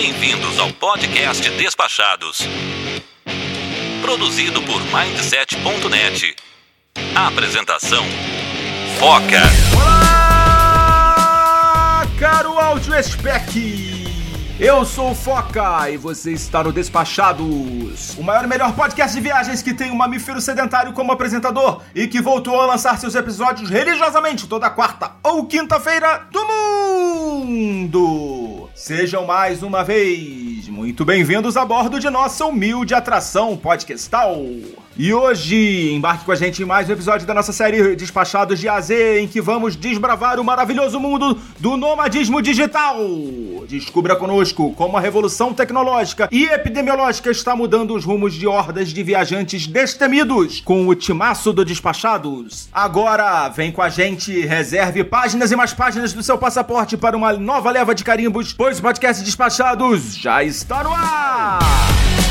Bem-vindos ao podcast Despachados. Produzido por Mindset.net. Apresentação: Foca. Olá, caro áudio spec. Eu sou o Foca e você está no Despachados, o maior e melhor podcast de viagens que tem um mamífero sedentário como apresentador e que voltou a lançar seus episódios religiosamente toda quarta ou quinta-feira do mundo. Sejam mais uma vez muito bem-vindos a bordo de nossa humilde atração podcastal. E hoje, embarque com a gente em mais um episódio da nossa série Despachados de AZ, em que vamos desbravar o maravilhoso mundo do nomadismo digital. Descubra conosco como a revolução tecnológica e epidemiológica está mudando os rumos de hordas de viajantes destemidos com o timaço do Despachados. Agora, vem com a gente, reserve páginas e mais páginas do seu passaporte para uma nova leva de carimbos, pois o podcast Despachados já está no ar!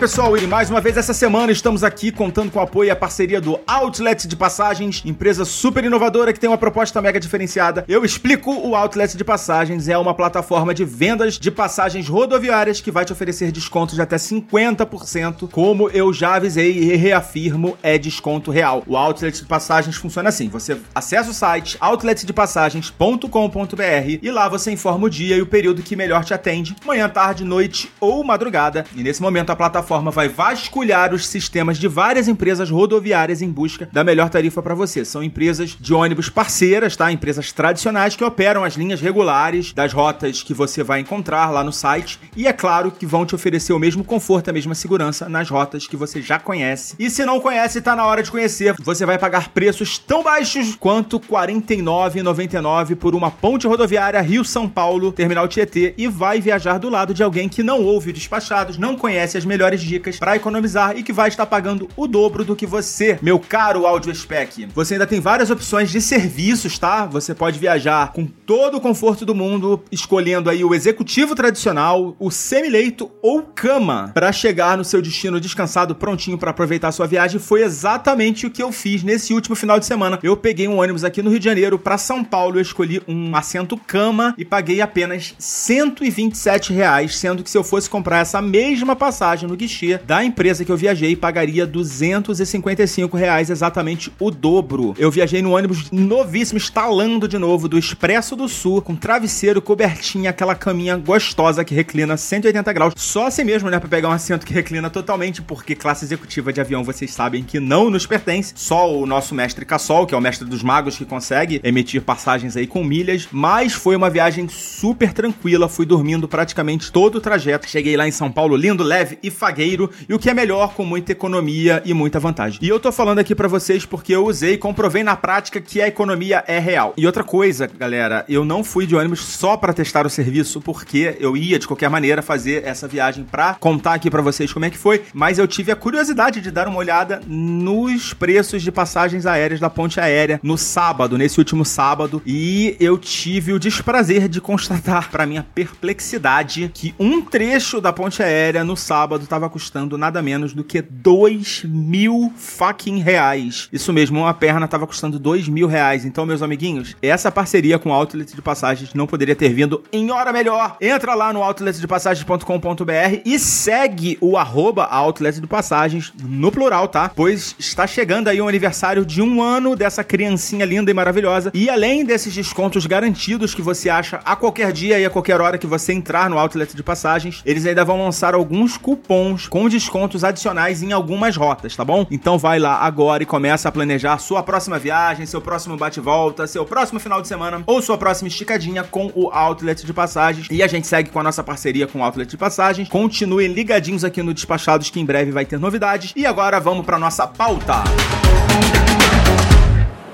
Pessoal, e mais uma vez essa semana estamos aqui contando com o apoio e a parceria do Outlet de Passagens, empresa super inovadora que tem uma proposta mega diferenciada. Eu explico, o Outlet de Passagens é uma plataforma de vendas de passagens rodoviárias que vai te oferecer descontos de até 50%, como eu já avisei e reafirmo, é desconto real. O Outlet de Passagens funciona assim, você acessa o site outletdepassagens.com.br e lá você informa o dia e o período que melhor te atende, manhã, tarde, noite ou madrugada. E nesse momento a plataforma vai vasculhar os sistemas de várias empresas rodoviárias em busca da melhor tarifa para você. São empresas de ônibus parceiras, tá? Empresas tradicionais que operam as linhas regulares das rotas que você vai encontrar lá no site e é claro que vão te oferecer o mesmo conforto, a mesma segurança nas rotas que você já conhece. E se não conhece, tá na hora de conhecer. Você vai pagar preços tão baixos quanto R$ 49,99 por uma ponte rodoviária Rio-São Paulo, Terminal Tietê e vai viajar do lado de alguém que não ouve Despachados, não conhece as melhores dicas para economizar e que vai estar pagando o dobro do que você, meu caro áudio spec. Você ainda tem várias opções de serviços, tá? Você pode viajar com todo o conforto do mundo, escolhendo aí o executivo tradicional, o semileito ou cama para chegar no seu destino descansado, prontinho para aproveitar a sua viagem. Foi exatamente o que eu fiz nesse último final de semana. Eu peguei um ônibus aqui no Rio de Janeiro para São Paulo, eu escolhi um assento cama e paguei apenas 127 reais, sendo que se eu fosse comprar essa mesma passagem no guichê da empresa que eu viajei, pagaria 255 reais, exatamente o dobro. Eu viajei no ônibus novíssimo, instalando de novo, do Expresso do Sul, com travesseiro, cobertinha, aquela caminha gostosa que reclina 180 graus. Só assim mesmo, né, pra pegar um assento que reclina totalmente, porque classe executiva de avião, vocês sabem que não nos pertence. Só o nosso mestre Cassol, que é o mestre dos magos, que consegue emitir passagens aí com milhas. Mas foi uma viagem super tranquila, fui dormindo praticamente todo o trajeto. Cheguei lá em São Paulo, lindo, leve e fagueiro, e o que é melhor, com muita economia e muita vantagem. E eu tô falando aqui pra vocês porque eu usei e comprovei na prática que a economia é real. E outra coisa, galera, eu não fui de ônibus só pra testar o serviço, porque eu ia de qualquer maneira fazer essa viagem pra contar aqui pra vocês como é que foi, mas eu tive a curiosidade de dar uma olhada nos preços de passagens aéreas da ponte aérea no sábado, nesse último sábado, e eu tive o desprazer de constatar, pra minha perplexidade, que um trecho da ponte aérea no sábado tava custando nada menos do que 2 mil fucking reais. Isso mesmo, uma perna tava custando 2 mil reais. Então, meus amiguinhos, essa parceria com o Outlet de Passagens não poderia ter vindo em hora melhor. Entra lá no outletdepassagens.com.br e segue o arroba Outlet de Passagens no plural, tá? Pois está chegando aí o aniversário de um ano dessa criancinha linda e maravilhosa. E além desses descontos garantidos que você acha a qualquer dia e a qualquer hora que você entrar no Outlet de Passagens, eles ainda vão lançar alguns cupons com descontos adicionais em algumas rotas, tá bom? Então vai lá agora e começa a planejar sua próxima viagem, seu próximo bate-volta, seu próximo final de semana ou sua próxima esticadinha com o Outlet de Passagens. E a gente segue com a nossa parceria com o Outlet de Passagens. Continuem ligadinhos aqui no Despachados que em breve vai ter novidades. E agora vamos para nossa pauta.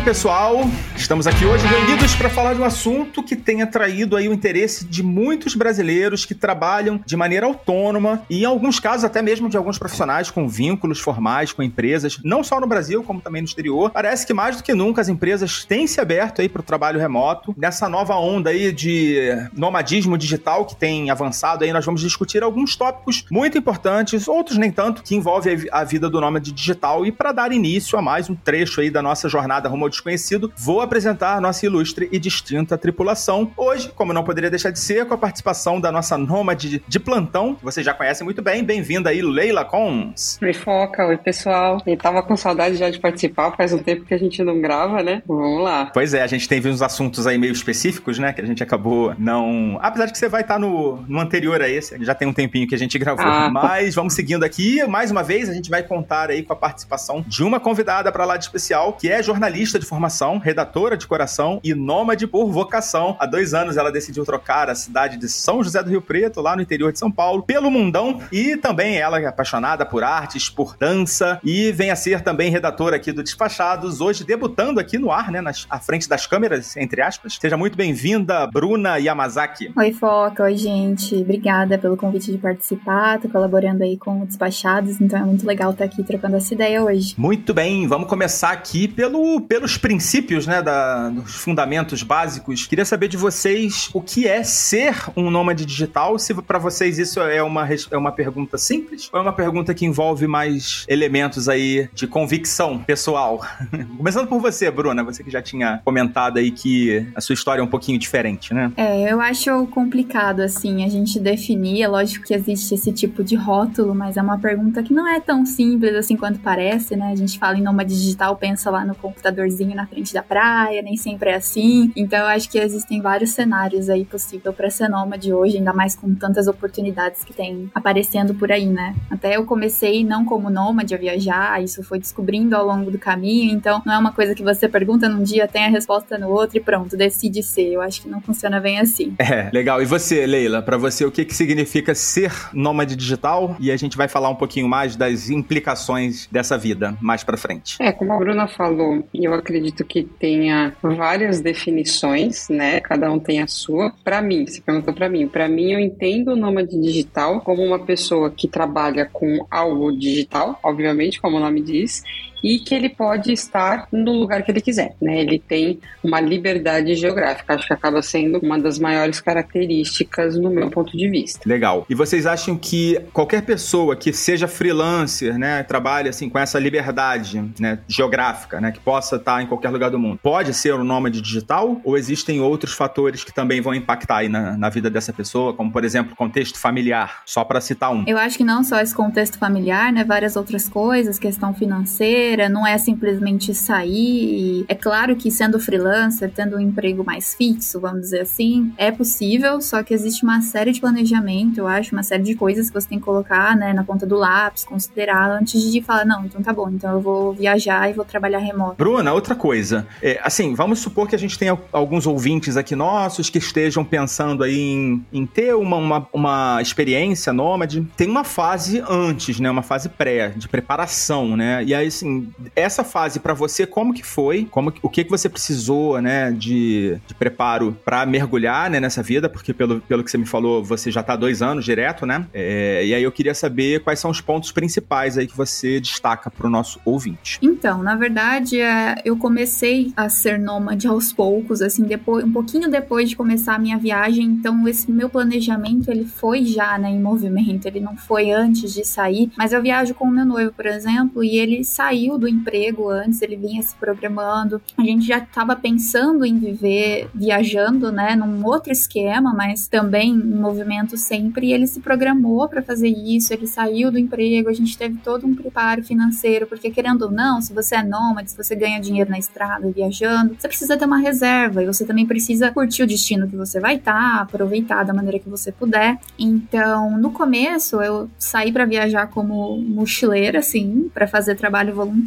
Pessoal. Estamos aqui hoje reunidos para falar de um assunto que tem atraído aí o interesse de muitos brasileiros que trabalham de maneira autônoma e em alguns casos até mesmo de alguns profissionais com vínculos formais com empresas, não só no Brasil como também no exterior. Parece que mais do que nunca as empresas têm se aberto aí para o trabalho remoto. Nessa nova onda aí de nomadismo digital que tem avançado aí, nós vamos discutir alguns tópicos muito importantes, outros nem tanto, que envolvem a vida do nômade digital e para dar início a mais um trecho aí da nossa jornada rumo ao desconhecido, vou apresentar nossa ilustre e distinta tripulação. Hoje, como não poderia deixar de ser, com a participação da nossa nômade de plantão, que vocês já conhecem muito bem. Bem-vinda aí, Leila Cons. Oi, Foca. Oi, pessoal. Eu tava com saudade já de participar, faz um tempo que a gente não grava, né? Vamos lá. Pois é, a gente teve uns assuntos aí meio específicos, né? Que a gente acabou não. Apesar de que você vai estar no, no anterior a esse, já tem um tempinho que a gente gravou. Ah. Mas vamos seguindo aqui. Mais uma vez, a gente vai contar aí com a participação de uma convidada para lá de especial, que é jornalista de formação, redatora de coração e nômade por vocação. Há dois anos ela decidiu trocar a cidade de São José do Rio Preto, lá no interior de São Paulo, pelo mundão. E também ela é apaixonada por artes, por dança e vem a ser também redatora aqui do Despachados, hoje debutando aqui no ar, né, nas, à frente das câmeras, entre aspas. Seja muito bem-vinda, Bruna Yamazaki. Oi, Foca. Oi, gente. Obrigada pelo convite de participar. Tô colaborando aí com o Despachados, então é muito legal estar aqui trocando essa ideia hoje. Muito bem, vamos começar aqui pelo, pelos princípios, né, da, dos fundamentos básicos. Queria saber de vocês o que é ser um nômade digital, se para vocês isso é uma, é uma pergunta simples ou é uma pergunta que envolve mais elementos aí de convicção pessoal. Começando por você, Bruna, você que já tinha comentado aí que a sua história é um pouquinho diferente, né? É, eu acho complicado, assim, a gente definir, é lógico que existe esse tipo de rótulo, mas é uma pergunta que não é tão simples assim quanto parece, né? A gente fala em nômade digital, pensa lá no computadorzinho na frente da praia, nem sempre é assim. Então eu acho que existem vários cenários aí possível para ser nômade hoje, ainda mais com tantas oportunidades que tem aparecendo por aí, né? Até eu comecei não como nômade a viajar, isso foi descobrindo ao longo do caminho, então não é uma coisa que você pergunta num dia, tem a resposta no outro e pronto, decide ser. Eu acho que não funciona bem assim. É, legal. E você, Leila, para você o que que significa ser nômade digital? E a gente vai falar um pouquinho mais das implicações dessa vida mais para frente. É, como a Bruna falou, eu acredito que tenha várias definições, né? Cada um tem a sua. Para mim, você perguntou para mim. Para mim, eu entendo o nômade digital como uma pessoa que trabalha com algo digital, obviamente, como o nome diz, e que ele pode estar no lugar que ele quiser, né? Ele tem uma liberdade geográfica, acho que acaba sendo uma das maiores características no meu ponto de vista. Legal. E vocês acham que qualquer pessoa que seja freelancer, né, trabalhe assim com essa liberdade, né, geográfica, né, que possa estar em qualquer lugar do mundo, pode ser um nômade digital ou existem outros fatores que também vão impactar aí na, na vida dessa pessoa, como por exemplo, contexto familiar, só para citar um? Eu acho que não só esse contexto familiar, né, várias outras coisas, questão financeira, não é simplesmente sair. É claro que sendo freelancer, tendo um emprego mais fixo, vamos dizer assim, é possível, só que existe uma série de planejamento, eu acho, uma série de coisas que você tem que colocar, né, na ponta do lápis, considerar antes de falar, não, então tá bom, então eu vou viajar e vou trabalhar remoto. Bruna, outra coisa, é, assim, vamos supor que a gente tenha alguns ouvintes aqui nossos que estejam pensando aí em, em ter uma, uma, uma experiência nômade. Tem uma fase antes, né, uma fase pré, de preparação, né, e aí, assim, essa fase para você, como que foi? Como, o que que você precisou, né, de, de preparo para mergulhar, né, nessa vida? Porque pelo, pelo que você me falou, você já tá dois anos direto, né? É, e aí eu queria saber quais são os pontos principais aí que você destaca para o nosso ouvinte. Então, na verdade, é, eu comecei a ser nômade aos poucos, assim, depois, um pouquinho depois de começar a minha viagem. Então, esse meu planejamento ele foi já, né, em movimento. Ele não foi antes de sair. Mas eu viajo com o meu noivo, por exemplo, e ele saiu do emprego antes. Ele vinha se programando. A gente já estava pensando em viver viajando, né, num outro esquema, mas também em movimento sempre. Ele se programou para fazer isso. Ele saiu do emprego. A gente teve todo um preparo financeiro, porque querendo ou não, se você é nômade, se você ganha dinheiro na estrada viajando, você precisa ter uma reserva e você também precisa curtir o destino que você vai estar, tá, aproveitar da maneira que você puder. Então, no começo, eu saí para viajar como mochileira, assim, para fazer trabalho voluntário.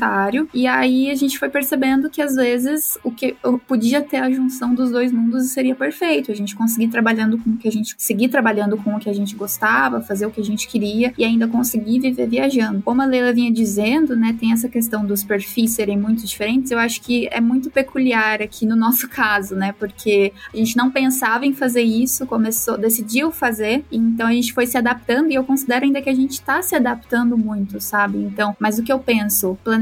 E aí a gente foi percebendo que às vezes o que eu podia ter a junção dos dois mundos seria perfeito. A gente conseguir trabalhando com o que a gente seguir trabalhando com o que a gente gostava, fazer o que a gente queria e ainda conseguir viver viajando. Como a Leila vinha dizendo, né, tem essa questão dos perfis serem muito diferentes. Eu acho que é muito peculiar aqui no nosso caso, né? Porque a gente não pensava em fazer isso, começou, decidiu fazer, então a gente foi se adaptando e eu considero ainda que a gente está se adaptando muito, sabe? Então, mas o que eu penso, planejamento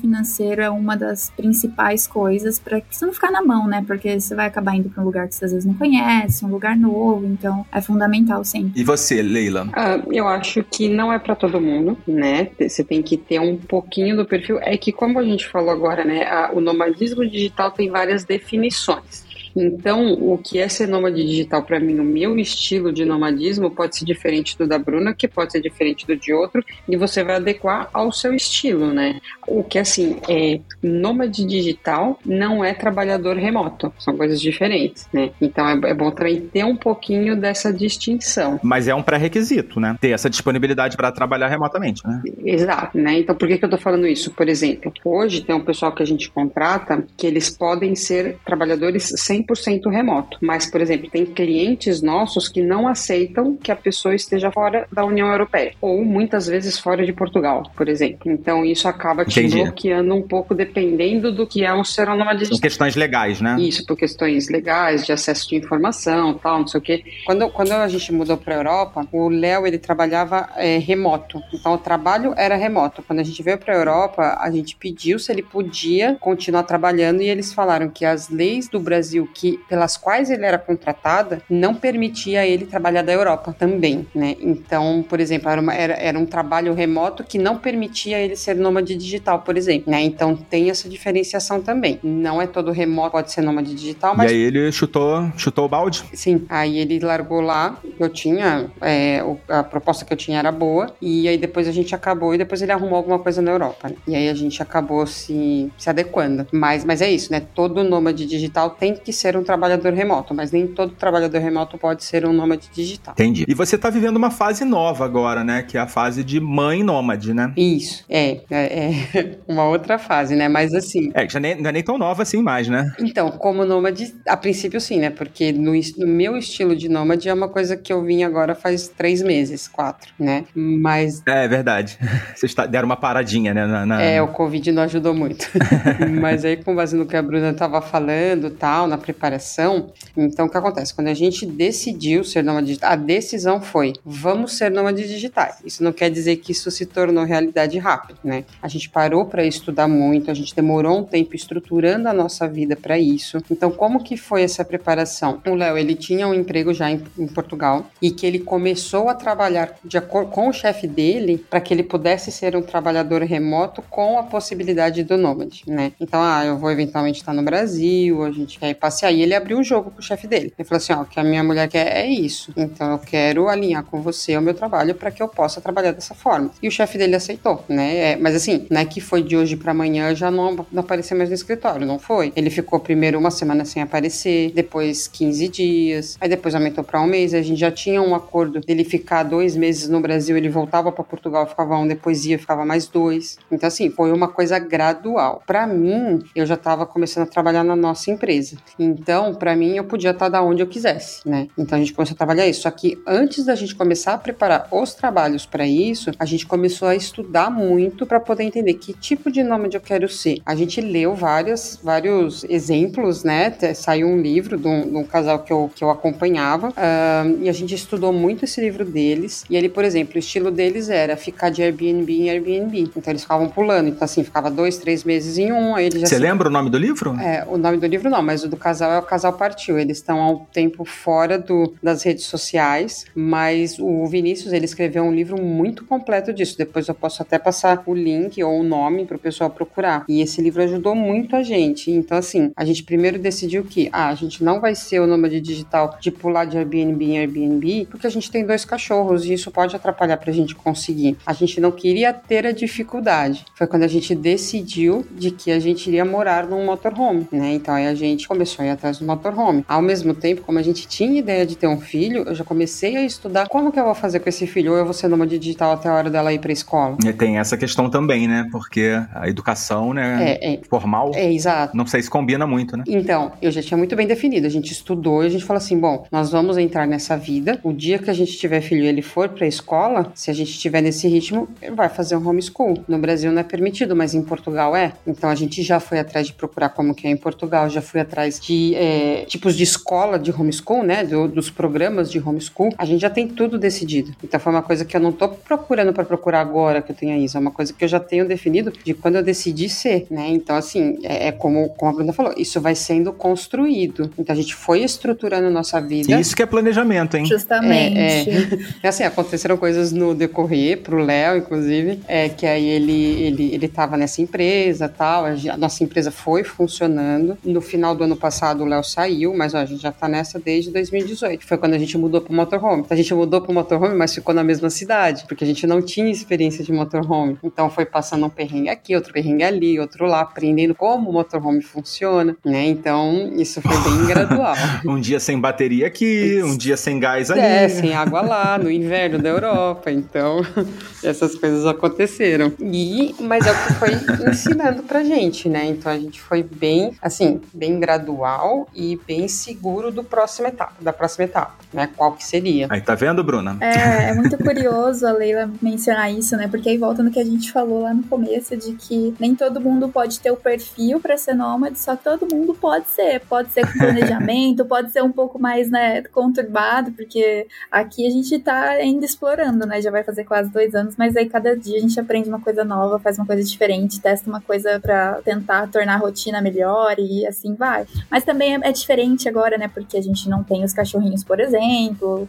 financeiro é uma das principais coisas para que você não ficar na mão, né? Porque você vai acabar indo para um lugar que você às vezes não conhece, um lugar novo, então é fundamental sempre. E você, Leila? Ah, eu acho que não é para todo mundo, né? Você tem que ter um pouquinho do perfil. É que como a gente falou agora, né? A, o nomadismo digital tem várias definições. Então, o que é ser nômade digital para mim, o meu estilo de nomadismo pode ser diferente do da Bruna, que pode ser diferente do de outro, e você vai adequar ao seu estilo, né? O que assim, é nômade digital não é trabalhador remoto, são coisas diferentes, né? Então é, é bom também ter um pouquinho dessa distinção. Mas é um pré-requisito, né? Ter essa disponibilidade para trabalhar remotamente, né? Exato, né? Então por que, que eu tô falando isso? Por exemplo, hoje tem um pessoal que a gente contrata que eles podem ser trabalhadores sem 100% remoto. Mas, por exemplo, tem clientes nossos que não aceitam que a pessoa esteja fora da União Europeia ou muitas vezes fora de Portugal, por exemplo. Então, isso acaba te Entendi. bloqueando um pouco dependendo do que é um ser nômade São questões legais, né? Isso, por questões legais, de acesso de informação, tal, não sei o quê. Quando, quando a gente mudou para a Europa, o Léo, ele trabalhava é, remoto. Então, o trabalho era remoto. Quando a gente veio para a Europa, a gente pediu se ele podia continuar trabalhando e eles falaram que as leis do Brasil que pelas quais ele era contratada não permitia ele trabalhar da Europa também, né? Então, por exemplo, era, uma, era, era um trabalho remoto que não permitia ele ser nômade digital, por exemplo, né? Então tem essa diferenciação também. Não é todo remoto pode ser nômade digital, mas... E aí ele chutou, chutou o balde? Sim, aí ele largou lá, eu tinha, é, a proposta que eu tinha era boa, e aí depois a gente acabou, e depois ele arrumou alguma coisa na Europa, né? E aí a gente acabou se, se adequando. Mas, mas é isso, né? Todo nômade digital tem que ser um trabalhador remoto, mas nem todo trabalhador remoto pode ser um nômade digital. Entendi. E você está vivendo uma fase nova agora, né? Que é a fase de mãe nômade, né? Isso, é. É, é uma outra fase, né? Mas assim. É, já nem, não é nem tão nova assim mais, né? Então, como nômade, a princípio sim, né? Porque no, no meu estilo de nômade é uma coisa que eu vim agora faz três meses, quatro, né? Mas. É, é verdade. Vocês deram uma paradinha, né? Na, na... É, o Covid não ajudou muito. Mas aí, com base no que a Bruna estava falando tal, na preparação. Então, o que acontece? Quando a gente decidiu ser nômade digital, a decisão foi: vamos ser nômades digitais. Isso não quer dizer que isso se tornou realidade rápido, né? A gente parou para estudar muito, a gente demorou um tempo estruturando a nossa vida para isso. Então, como que foi essa preparação? O Léo, ele tinha um emprego já em, em Portugal e que ele começou a trabalhar de acordo com o chefe dele para que ele pudesse ser um trabalhador remoto com a possibilidade do nômade, né? Então, ah, eu vou eventualmente estar no Brasil, a gente quer ir passear. E ele abriu um jogo pro chefe dele. Ele falou assim: ó, o que a minha mulher quer é isso. Então eu quero alinhar com você o meu trabalho para que eu possa trabalhar dessa forma. E o chefe dele aceitou, né? É, mas assim, não é que foi de hoje para amanhã já não, não aparecer mais no escritório, não foi. Ele ficou primeiro uma semana sem aparecer, depois 15 dias, aí depois aumentou para um mês. A gente já tinha um acordo dele ficar dois meses no Brasil, ele voltava para Portugal, ficava um, depois ia, ficava mais dois. Então, assim, foi uma coisa gradual. Para mim, eu já estava começando a trabalhar na nossa empresa. Então, para mim, eu podia estar da onde eu quisesse, né? Então a gente começou a trabalhar isso. Só que antes da gente começar a preparar os trabalhos para isso, a gente começou a estudar muito para poder entender que tipo de nômade eu quero ser. A gente leu vários, vários exemplos, né? Saiu um livro de um, de um casal que eu, que eu acompanhava uh, e a gente estudou muito esse livro deles. E ele, por exemplo, o estilo deles era ficar de Airbnb em Airbnb. Então eles ficavam pulando. Então, assim, ficava dois, três meses em um. Aí eles já Você se... lembra o nome do livro? É, o nome do livro não, mas o do casal casal é o casal partiu. Eles estão há um tempo fora do, das redes sociais, mas o Vinícius ele escreveu um livro muito completo disso. Depois eu posso até passar o link ou o nome para o pessoal procurar. E esse livro ajudou muito a gente. Então, assim, a gente primeiro decidiu que ah, a gente não vai ser o nômade digital de pular de Airbnb em Airbnb, porque a gente tem dois cachorros e isso pode atrapalhar para a gente conseguir. A gente não queria ter a dificuldade. Foi quando a gente decidiu de que a gente iria morar num motorhome, né? Então aí a gente começou a ir atrás do motorhome. Ao mesmo tempo, como a gente tinha ideia de ter um filho, eu já comecei a estudar como que eu vou fazer com esse filho, ou eu vou ser nômade digital até a hora dela ir para escola. E tem essa questão também, né? Porque a educação, né, É, é. formal, É, exato. não sei se combina muito, né? Então, eu já tinha muito bem definido. A gente estudou e a gente falou assim: bom, nós vamos entrar nessa vida. O dia que a gente tiver filho e ele for pra escola, se a gente estiver nesse ritmo, ele vai fazer um homeschool. No Brasil não é permitido, mas em Portugal é. Então a gente já foi atrás de procurar como que é em Portugal, já fui atrás de é, tipos de escola de homeschool, né? do- dos programas de homeschool. A gente já tem tudo decidido. Então foi uma coisa que eu não tô procurando para procurar agora que eu tenho isso. É uma coisa que eu já tenho definido de quando eu decidi ser, né? Então, assim, é, é como, como a Bruna falou, isso vai sendo construído. Então a gente foi estruturando nossa vida. Isso que é planejamento, hein? Justamente. É, assim, aconteceram coisas no decorrer, pro Léo, inclusive, é que aí ele, ele, ele tava nessa empresa tal, a nossa empresa foi funcionando. No final do ano passado o Léo saiu, mas ó, a gente já tá nessa desde 2018. Foi quando a gente mudou pro motorhome. A gente mudou pro motorhome, mas ficou na mesma cidade, porque a gente não tinha experiência de motorhome. Então foi passando um perrengue aqui, outro perrengue ali, outro lá, aprendendo como o motorhome funciona, né? Então isso foi bem gradual. Um dia sem bateria aqui, um dia sem gás ali. É, sem água lá, no inverno da Europa. Então, essas coisas aconteceram. E, mas é o que foi ensinando pra gente, né? Então a gente foi bem, assim, bem gradual e bem seguro do próximo etapa, da próxima etapa, né? Qual que seria? Aí tá vendo, Bruna? É, é muito curioso a Leila mencionar isso, né? Porque aí volta no que a gente falou lá no começo de que nem todo mundo pode ter o perfil para ser nômade, só que todo mundo pode ser. Pode ser com planejamento, pode ser um pouco mais, né, conturbado, porque aqui a gente tá ainda explorando, né? Já vai fazer quase dois anos, mas aí cada dia a gente aprende uma coisa nova, faz uma coisa diferente, testa uma coisa para tentar tornar a rotina melhor e assim vai. Mas também é, é diferente agora, né? Porque a gente não tem os cachorrinhos, por exemplo,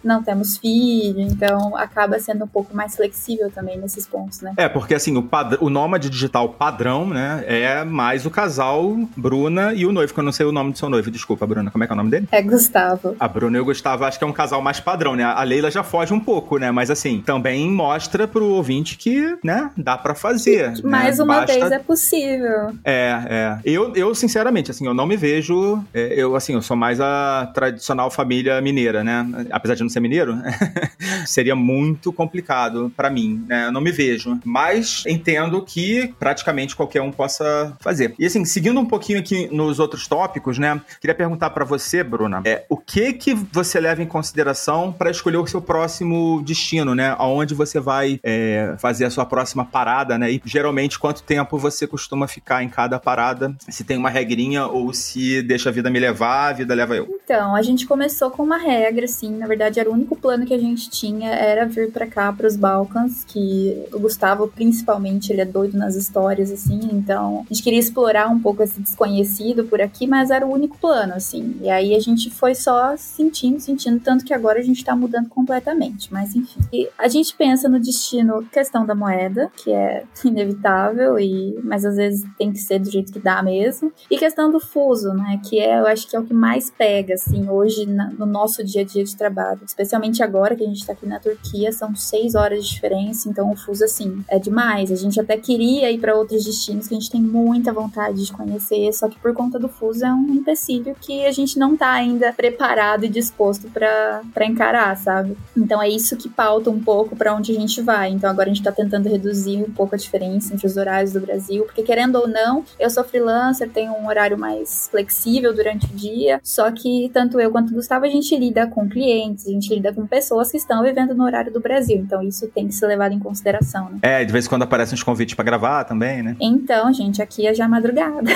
não temos filho, então acaba sendo um pouco mais flexível também nesses pontos, né? É, porque assim, o, pad... o nômade digital padrão, né, é mais o casal Bruna e o noivo, que eu não sei o nome do seu noivo. Desculpa, Bruna, como é que é o nome dele? É Gustavo. A Bruna e o Gustavo acho que é um casal mais padrão, né? A Leila já foge um pouco, né? Mas assim, também mostra pro ouvinte que, né, dá pra fazer. né? Mais uma Basta- vez é possível. É, é. Eu, eu, sinceramente, assim, eu não me vejo. é, eu, assim, eu sou mais a tradicional família mineira, né? Apesar de não ser mineiro, seria muito complicado pra mim, né? Eu não me vejo. Mas entendo que praticamente qualquer um possa fazer. E assim, seguindo um pouquinho aqui nos outros tópicos, né? Queria perguntar pra você, Bruna, é, o que que você leva em consideração pra escolher o seu próximo destino, né? Aonde você vai é, fazer a sua próxima parada, né? E geralmente quanto tempo você costuma ficar em cada parada? Se tem uma regrinha ou se deixa a vida me levar, a vida leva eu. Então, a gente começou com uma regra, assim, na verdade era o único plano que a gente tinha, era vir pra cá, pros Balcãs, que o Gustavo, principalmente, ele é doido nas histórias, assim, então a gente queria explorar um pouco esse desconhecido por aqui, mas era o único plano, assim, e aí a gente foi só sentindo, sentindo, tanto que agora a gente tá mudando completamente, mas enfim. E a gente pensa no destino, questão da moeda, que é inevitável, e mas às vezes tem que ser do jeito que dá mesmo, e questão do fuso, né? Que é, eu acho que é o que mais pega, assim, hoje na- no nosso dia a dia de trabalho. Especialmente agora que a gente tá aqui na Turquia, são seis horas de diferença, então o fuso, assim, é demais. A gente até queria ir para outros destinos que a gente tem muita vontade de conhecer, só que por conta do fuso é um empecilho que a gente não tá ainda preparado e disposto para encarar, sabe? Então é isso que pauta um pouco para onde a gente vai. Então agora a gente tá tentando reduzir um pouco a diferença entre os horários do Brasil, porque querendo ou não, eu sou freelancer, tenho um horário mais flexível durante o dia, só que tanto eu quanto o Gustavo a gente lida com clientes, a gente lida com pessoas que estão vivendo no horário do Brasil. Então isso tem que ser levado em consideração, né? É, de vez em quando aparecem uns convites para gravar também, né? Então, gente, aqui é já madrugada.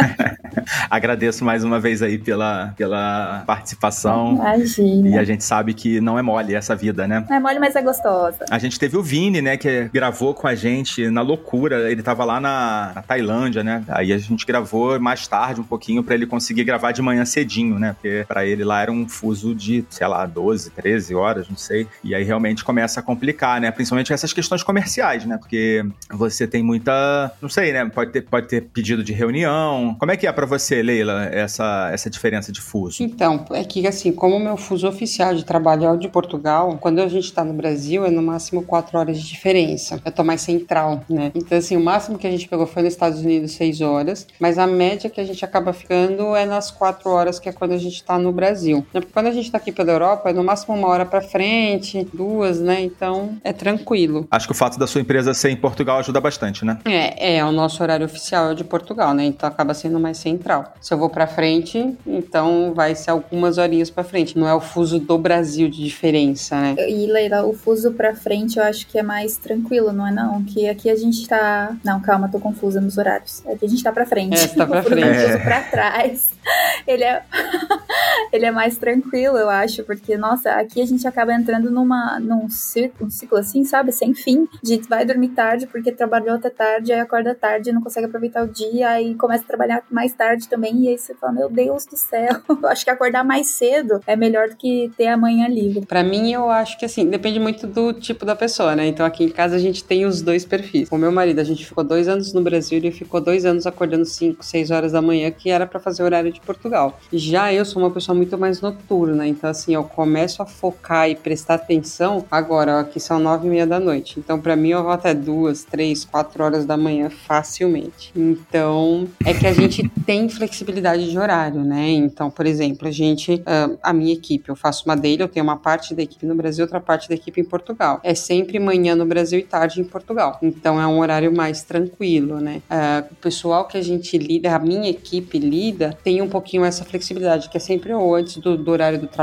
Agradeço mais uma vez aí pela, pela participação. Imagina. E a gente sabe que não é mole essa vida, né? Não é mole, mas é gostosa. A gente teve o Vini, né, que gravou com a gente na loucura. Ele tava lá na, na Tailândia, né? Aí a gente gravou mais tarde um pouquinho para ele conseguir gravar de manhã cedinho, né? Porque para ele lá era um fuso de, sei lá, 12, 13 horas, não sei. E aí realmente começa a complicar, né? Principalmente essas questões comerciais, né? Porque você tem muita, não sei, né? Pode ter, pode ter pedido de reunião. Como é que é para você, Leila, essa, essa diferença de fuso? Então, é que assim, como o meu fuso oficial de trabalho é o de Portugal, quando a gente tá no Brasil é no máximo 4 horas de diferença. Eu tô mais central, né? Então, assim, o máximo que a gente pegou foi nos Estados Unidos 6 horas, mas a média que a gente acaba ficando é nas 4 horas, que é quando a gente tá no Brasil. Porque quando a gente tá aqui pela Europa, é no máximo uma hora pra frente, duas, né? Então, é tranquilo. Acho que o fato da sua empresa ser em Portugal ajuda bastante, né? É, é, o nosso horário oficial é de Portugal, né? Então acaba sendo mais central. Se eu vou pra frente, então vai ser algumas horinhas pra frente. Não é o fuso do Brasil de diferença, né? E Leila, o fuso pra frente eu acho que é mais tranquilo, não é não? Que aqui a gente tá. Não, calma, tô confusa nos horários. Aqui a gente tá pra frente. É, tá pra o frente. fuso pra trás. Ele é. Ele é mais tranquilo, eu acho, porque, nossa, aqui a gente acaba entrando numa, num ciclo, um ciclo assim, sabe? Sem fim. De vai dormir tarde porque trabalhou até tarde, aí acorda tarde, não consegue aproveitar o dia, aí começa a trabalhar mais tarde também, e aí você fala, meu Deus do céu, acho que acordar mais cedo é melhor do que ter a manhã livre. Pra mim, eu acho que assim, depende muito do tipo da pessoa, né? Então aqui em casa a gente tem os dois perfis. O meu marido, a gente ficou dois anos no Brasil, ele ficou dois anos acordando 5, 6 horas da manhã, que era pra fazer horário de Portugal. Já eu sou uma pessoa muito mais noturna, então assim, eu começo a focar e prestar atenção agora, aqui são nove e meia da noite. Então, pra mim, eu vou até duas, três, quatro horas da manhã facilmente. Então, é que a gente tem flexibilidade de horário, né? Então, por exemplo, a gente, ah, a minha equipe, eu faço uma dele, eu tenho uma parte da equipe no Brasil, outra parte da equipe em Portugal. É sempre manhã no Brasil e tarde em Portugal. Então, é um horário mais tranquilo, né? Ah, o pessoal que a gente lida, a minha equipe lida, tem um pouquinho essa flexibilidade, que é sempre ou antes do, do horário do trabalho,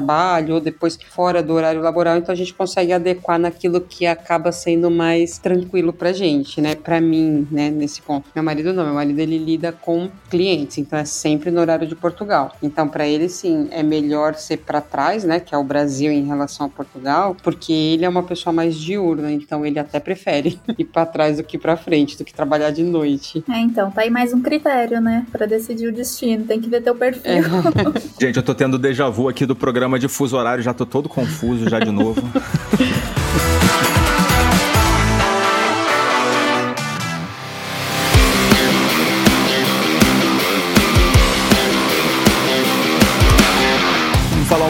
ou depois fora do horário laboral, então a gente consegue adequar naquilo que acaba sendo mais tranquilo pra gente, né? Pra mim, né, nesse ponto. Meu marido não, meu marido ele lida com clientes, então é sempre no horário de Portugal. Então pra ele sim, é melhor ser pra trás, né, que é o Brasil em relação a Portugal, porque ele é uma pessoa mais diurna, então ele até prefere ir pra trás do que pra frente, do que trabalhar de noite. É, então, tá aí mais um critério, né, pra decidir o destino, tem que ver teu perfil. É. Gente, eu tô tendo déjà vu aqui do programa de fuso horário, já tô todo confuso já de novo.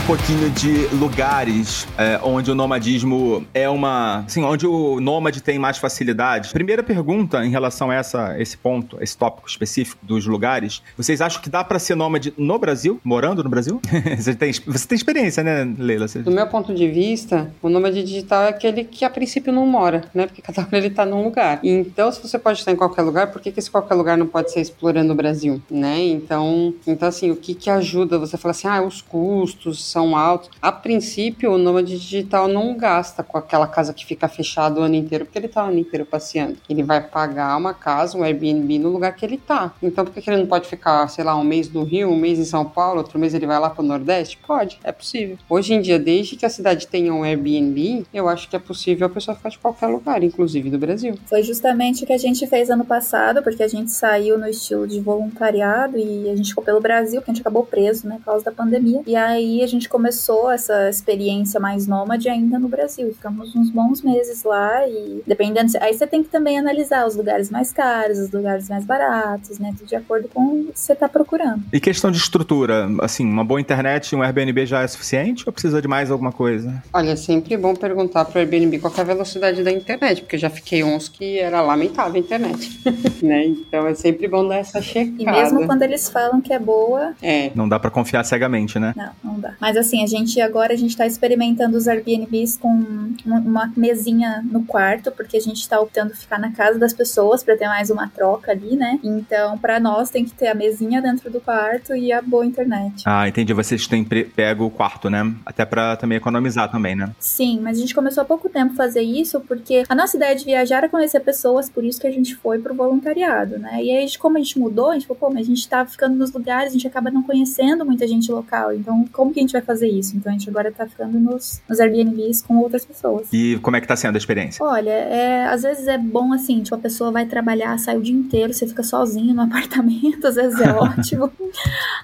pouquinho de lugares é, onde o nomadismo é uma. Assim, onde o nômade tem mais facilidade. Primeira pergunta em relação a essa, esse ponto, esse tópico específico dos lugares. Vocês acham que dá pra ser nômade no Brasil? Morando no Brasil? você, tem, você tem experiência, né, Leila? Você- Do meu ponto de vista, o nômade digital é aquele que a princípio não mora, né? Porque cada hora ele tá num lugar. Então, se você pode estar em qualquer lugar, por que, que esse qualquer lugar não pode ser explorando o Brasil, né? Então, então assim, o que que ajuda? Você fala assim, ah, os custos são altos. A princípio, o nômade digital não gasta com aquela casa que fica fechada o ano inteiro, porque ele tá o ano inteiro passeando. Ele vai pagar uma casa, um Airbnb no lugar que ele tá. Então, por que, que ele não pode ficar, sei lá, um mês no Rio, um mês em São Paulo, outro mês ele vai lá pro Nordeste? Pode, é possível. Hoje em dia, desde que a cidade tenha um Airbnb, eu acho que é possível a pessoa ficar de qualquer lugar, inclusive do Brasil. Foi justamente o que a gente fez ano passado, porque a gente saiu no estilo de voluntariado e a gente ficou pelo Brasil, porque a gente acabou preso, né, por causa da pandemia. E aí a gente começou essa experiência mais nômade ainda no Brasil. Ficamos uns bons meses lá e dependendo. Aí você tem que também analisar os lugares mais caros, os lugares mais baratos, né, tudo de acordo com o que você tá procurando. E questão de estrutura, assim, uma boa internet, um Airbnb já é suficiente ou precisa de mais alguma coisa? Olha, é sempre bom perguntar pro Airbnb qual que é a velocidade da internet, porque eu já fiquei uns que era lamentável a internet, né? Então é sempre bom dar essa checada. E mesmo quando eles falam que é boa, É, Não dá pra confiar cegamente, né? não, não dá. Mas Mas assim, a gente agora a gente tá experimentando os Airbnbs com uma mesinha no quarto, porque a gente tá optando ficar na casa das pessoas para ter mais uma troca ali, né? Então, para nós tem que ter a mesinha dentro do quarto e a boa internet. Ah, entendi. Vocês têm pego o quarto, né? Até para também economizar também, né? Sim, mas a gente começou há pouco tempo a fazer isso porque a nossa ideia de viajar era conhecer pessoas, por isso que a gente foi pro voluntariado, né? E aí, como a gente mudou, a gente falou, pô, mas a gente tá ficando nos lugares, a gente acaba não conhecendo muita gente local. Então, como que a gente vai fazer isso? Então, a gente agora tá ficando nos, nos Airbnbs com outras pessoas. E como é que tá sendo a experiência? Olha, é, às vezes é bom assim, tipo, a pessoa vai trabalhar, sai o dia inteiro, você fica sozinho no apartamento, às vezes é ótimo.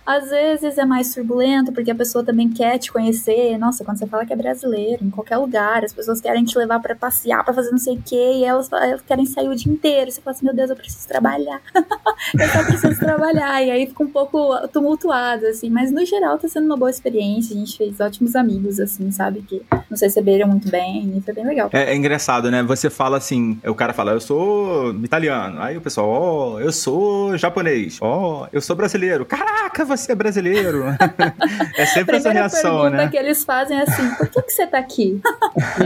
às vezes é mais turbulento, porque a pessoa também quer te conhecer. Nossa, quando você fala que é brasileiro, em qualquer lugar, as pessoas querem te levar para passear, para fazer não sei o quê, e elas, elas, querem sair o dia inteiro. Você fala assim, meu Deus, eu preciso trabalhar. eu só preciso trabalhar. E aí fica um pouco tumultuado, assim. Mas no geral tá sendo uma boa experiência. A gente fez ótimos amigos, assim, sabe? Que nos receberam muito bem e foi bem legal. É, é engraçado, né? Você fala assim, o cara fala, eu sou italiano. Aí o pessoal, ó, oh, eu sou japonês. Ó, oh, eu sou brasileiro. Caraca, você é brasileiro. é sempre essa reação, né? que eles fazem é assim, por que, que você tá aqui?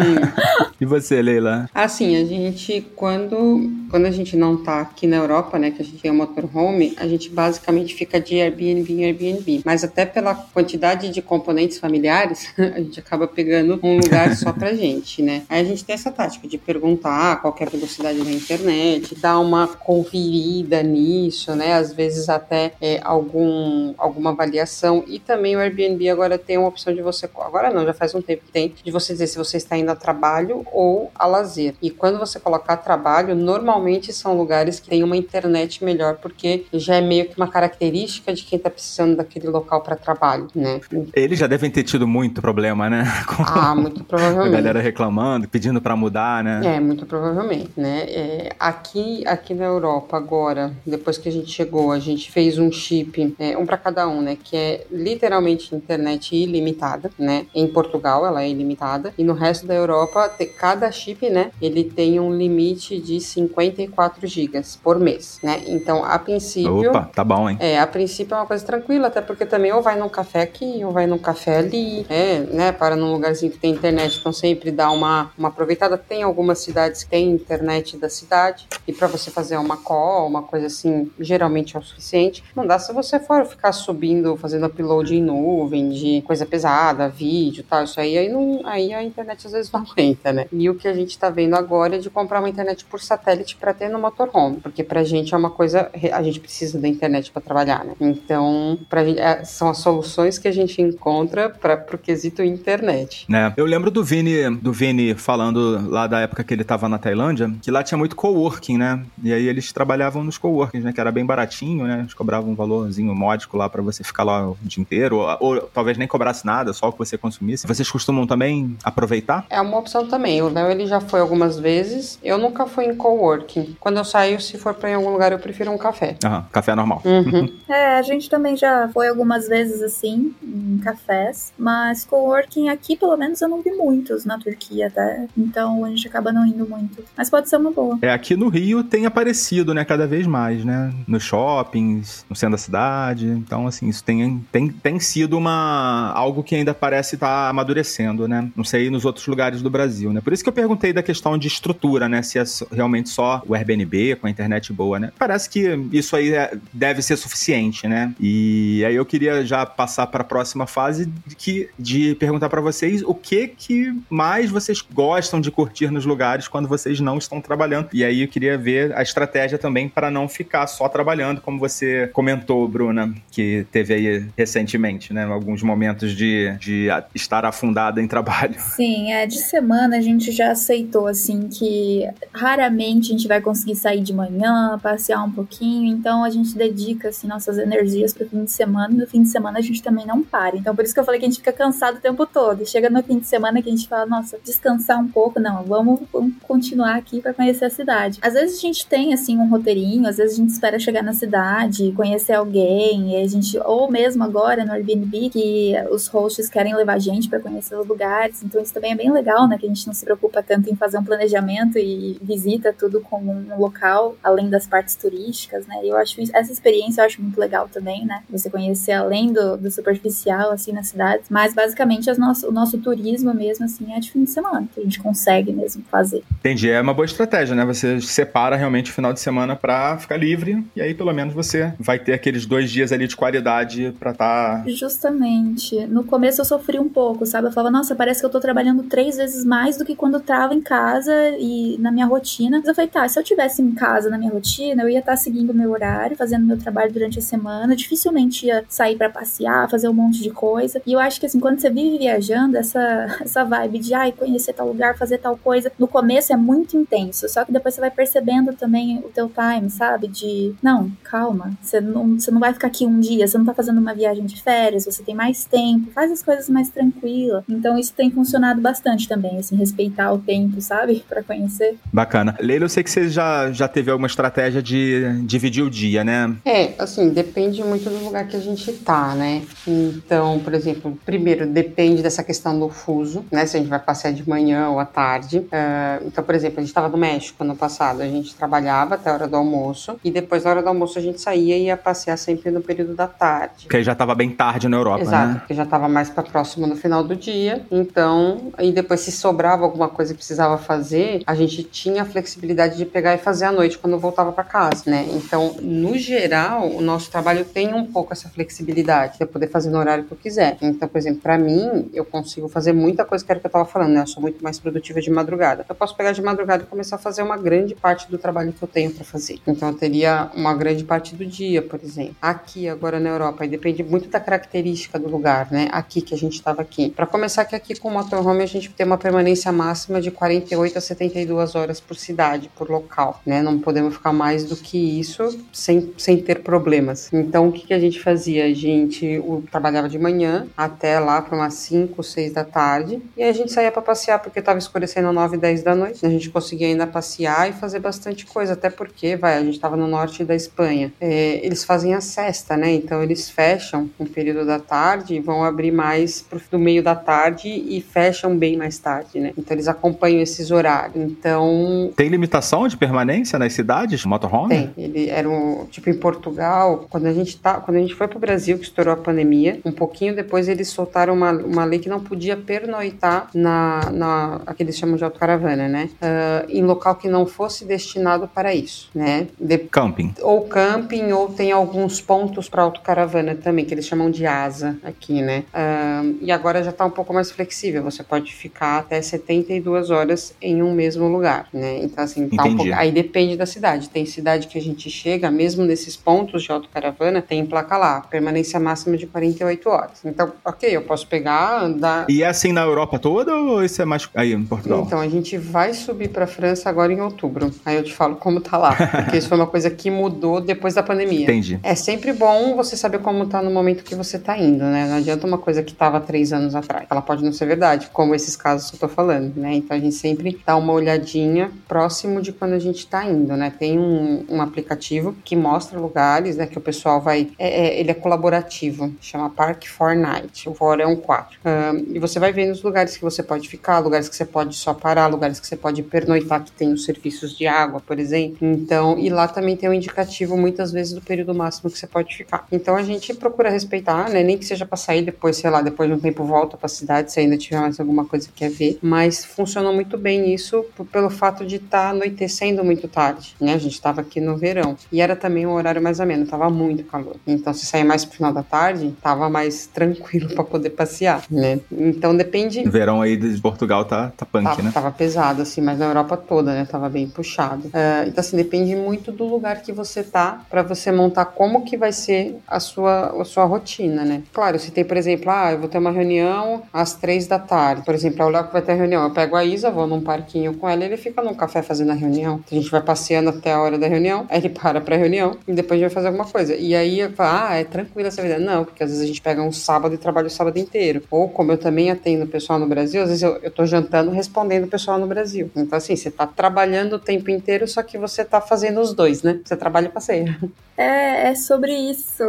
e você, Leila? Assim, a gente, quando, quando a gente não tá aqui na Europa, né, que a gente tem o motorhome, a gente basicamente fica de Airbnb em Airbnb. Mas até pela quantidade de componentes familiares, a gente acaba pegando um lugar só pra gente, né? Aí a gente tem essa tática de perguntar qual é a velocidade da internet, dar uma conferida nisso, né? Às vezes até é, algum, alguma avaliação. E também o Airbnb agora tem uma opção de você. Agora não, já faz um tempo que tem, de você dizer se você está indo a trabalho ou a lazer. E quando você colocar trabalho, normalmente são lugares que têm uma internet melhor, porque já é meio que uma característica de quem está precisando daquele local para trabalho, né? Eles já devem ter tido muito problema, né? Com ah, muito provavelmente. A galera reclamando, pedindo para mudar, né? É, muito provavelmente, né? É, aqui, aqui na Europa agora, depois que a gente chegou, a gente fez um chip, é, um para cada um, né? Que é literalmente internet ilimitada, né? Em Portugal ela é ilimitada e no resto da Europa, cada chip, né? Ele tem um limite de 54 gigas por mês, né? Então, a princípio... Opa, tá bom, hein? É, a princípio é uma coisa tranquila, até porque também ou vai num café aqui, ou vai num café ali, é, né? Para num lugarzinho que tem internet, então sempre dá uma, uma aproveitada. Tem algumas cidades que tem internet da cidade e para você fazer uma call, uma coisa assim, geralmente é o suficiente. Não dá se você for ficar subindo, fazendo upload em nuvem de coisa pesada, vídeo tal, isso aí, aí, não, aí a internet às vezes não aguenta, né? E o que a gente tá vendo agora é de comprar uma internet por satélite para ter no motorhome, porque pra gente é uma coisa, a gente precisa da internet para trabalhar, né? Então, pra gente, é, são as soluções que a gente encontra para pro quesito internet. Né? Eu lembro do Vini, do Vini falando lá da época que ele tava na Tailândia, que lá tinha muito coworking, né? E aí eles trabalhavam nos coworkings, né? Que era bem baratinho, né? Eles cobravam um valorzinho módico lá para você ficar lá o dia inteiro, ou, ou, talvez nem cobrasse nada, só o que você consumisse. Vocês costumam também aproveitar? É uma opção também. O Léo ele já foi algumas vezes. Eu nunca fui em coworking. Quando eu saio, se for para algum lugar, eu prefiro um café. Aham, café normal. Uhum. é, a gente também já foi algumas vezes assim, em cafés, mas coworking aqui, pelo menos, eu não vi muitos na Turquia, até. Então a gente acaba não indo muito. Mas pode ser uma boa. É, aqui no Rio tem aparecido, né, cada vez mais, né? Nos shoppings, no centro da cidade. Então, assim, isso tem, tem, tem sido uma algo que ainda parece estar tá amadurecendo, né? Não sei nos outros lugares do Brasil, né? Por isso que eu perguntei da questão de estrutura, né? Se é realmente só o Airbnb com a internet boa, né? Parece que isso aí é, deve ser suficiente, né? E aí eu queria já passar para a próxima fase de, que, de perguntar para vocês o que que mais vocês gostam de curtir nos lugares quando vocês não estão trabalhando. E aí eu queria ver a estratégia também para não ficar só trabalhando, como você comentou, Bruna, que teve aí recentemente, né? Alguns momentos de, de estar afundada em trabalho. Sim, é, de semana a gente já aceitou, assim, que raramente a gente vai conseguir sair de manhã, passear um pouquinho, então a gente dedica, assim, nossas energias pro fim de semana, e no fim de semana a gente também não para. Então por isso que eu falei que a gente fica cansado o tempo todo. Chega no fim de semana que a gente fala, nossa, descansar um pouco, não, vamos, vamos continuar aqui para conhecer a cidade. Às vezes a gente tem, assim, um roteirinho, às vezes a gente espera chegar na cidade, conhecer alguém, e a gente, ou mesmo agora no Airbnb, que os hosts querem levar a gente para conhecer os lugares, então isso também é bem legal, né, que a gente não se preocupa tanto em fazer um planejamento e visita tudo como um local, além das partes turísticas, né, e eu acho essa experiência eu acho muito legal também, né, você conhecer além do, do superficial, assim, assim, nas cidades. Mas basicamente nosso, o nosso turismo mesmo, assim, é de fim de semana, que a gente consegue mesmo fazer. Entendi. É uma boa estratégia, né? Você separa realmente o final de semana para ficar livre e aí pelo menos você vai ter aqueles dois dias ali de qualidade para estar. Tá... Justamente. No começo eu sofri um pouco, sabe? Eu falava, nossa, parece que eu tô trabalhando três vezes mais do que quando eu tava em casa e na minha rotina. Mas eu falei, tá, se eu tivesse em casa na minha rotina, eu ia estar tá seguindo o meu horário, fazendo meu trabalho durante a semana, dificilmente ia sair para passear, fazer um monte de coisa. E eu acho que assim, quando você vive viajando, essa, essa vibe de ai, conhecer tal lugar, fazer tal coisa, no começo é muito intenso. Só que depois você vai percebendo também o teu time, sabe? De não, calma, você não, você não vai ficar aqui um dia, você não tá fazendo uma viagem de férias, você tem mais tempo, faz as coisas mais tranquila. Então isso tem funcionado bastante também, assim, respeitar o tempo, sabe? para conhecer. Bacana. Leila, eu sei que você já, já teve alguma estratégia de dividir o dia, né? É, assim, depende muito do lugar que a gente tá, né? Então, por exemplo, primeiro, depende dessa questão do fuso, né? Se a gente vai passear de manhã ou à tarde. Uh, então, por exemplo, a gente estava no México ano passado, a gente trabalhava até a hora do almoço e depois, na hora do almoço, a gente saía e ia passear sempre no período da tarde. Porque já estava bem tarde na Europa, Exato, né? porque já estava mais para próximo no final do dia. Então, e depois, se sobrava alguma coisa que precisava fazer, a gente tinha a flexibilidade de pegar e fazer à noite quando voltava para casa, né? Então, no geral, o nosso trabalho tem um pouco essa flexibilidade de poder fazer no horário que eu quiser. Então, por exemplo, para mim, eu consigo fazer muita coisa que era que eu estava falando, né? Eu sou muito mais produtiva de madrugada. Eu posso pegar de madrugada e começar a fazer uma grande parte do trabalho que eu tenho para fazer. Então, eu teria uma grande parte do dia, por exemplo. Aqui, agora na Europa, aí depende muito da característica do lugar, né? Aqui que a gente estava aqui. Para começar, que aqui com o motorhome a gente tem uma permanência máxima de 48 a 72 horas por cidade, por local, né? Não podemos ficar mais do que isso sem, sem ter problemas. Então, o que, que a gente fazia? A gente o, trabalhava de manhã até lá para umas 5, 6 da tarde e a gente saía para passear porque estava escurecendo 9, 10 da noite. A gente conseguia ainda passear e fazer bastante coisa, até porque, vai, a gente estava no norte da Espanha. É, eles fazem a cesta, né? Então, eles fecham um período da tarde e vão abrir mais pro, do meio da tarde e fecham bem mais tarde, né? Então, eles acompanham esses horários. Então. Tem limitação de permanência nas cidades, motorhome? Tem. Ele era um. Tipo, em Portugal, quando a gente tá. Quando a gente foi pro Brasil, que estourou a pandemia, um pouquinho depois eles soltaram uma, uma lei que não podia pernoitar na. na a que eles chamam de autocaravana, né? Uh, em local que não fosse destinado para isso, né? De, camping. Ou camping, ou tem alguns pontos para autocaravana também, que eles chamam de asa aqui, né? Uh, e agora já tá um pouco mais flexível. Você pode ficar até 72 horas em um mesmo lugar, né? Então, assim, tá um pouco... aí depende da cidade. Tem cidade que a gente chega, mesmo nesses pontos de autocaravana, tem placa lá, permanência máxima de 48 horas. Então, ok, eu posso pegar, andar. E é assim na Europa toda ou isso é mais aí em Portugal? Então, a gente vai subir pra França agora em outubro. Aí eu te falo como tá lá. Porque isso foi uma coisa que mudou depois da pandemia. Entendi. É sempre bom você saber como tá no momento que você tá indo, né? Não adianta uma coisa que tava três anos atrás. Ela pode não ser verdade, como esses casos que eu tô falando, né? Então a gente sempre dá uma olhadinha próximo de quando a gente tá indo, né? Tem um, um aplicativo que mostra lugares, né? Que o pessoal vai. É, é, ele é colaborativo, chama Park for Night. O for é um 4. Um, e você vai vendo os lugares que você pode ficar, lugares que você pode só parar, lugares que você pode pernoitar, que tem os serviços de água, por exemplo. Então, e lá também tem um indicativo, muitas vezes, do período máximo que você pode ficar. Então a gente procura respeitar, né? Nem que seja para sair depois, sei lá, depois de um tempo volta para a cidade, se ainda tiver mais alguma coisa que quer ver. Mas funcionou muito bem isso pelo fato de estar tá anoitecendo muito tarde, né? A gente estava aqui no verão. E era também um horário mais ameno, tava muito calor. Então, se sair mais pro final da tarde, tava mais tranquilo para poder passear, né? Então depende. O verão aí de Portugal tá, tá punk, né? Tava pesado, assim, mas na Europa toda, né? Tava bem puxado. Uh, então, assim, depende muito do lugar que você tá para você montar como que vai ser a sua, a sua rotina, né? Claro, se tem, por exemplo, ah, eu vou ter uma reunião às três da tarde. Por exemplo, é o Léo que vai ter reunião. Eu pego a Isa, vou num parquinho com ela e ele fica num café fazendo a reunião. A gente vai passeando até a hora da reunião, aí ele para pra reunião e depois vai fazer alguma coisa. E aí eu falo, ah, é tranquila essa vida. Não, porque às vezes a gente pega um sábado e trabalha o sábado inteiro. Ou como eu também atendo o pessoal no Brasil, às vezes eu, eu tô jantando respondendo o pessoal no Brasil. Então, assim, você tá trabalhando o tempo inteiro, só que você tá fazendo os dois, né? Você trabalha e passeia. É, é sobre isso.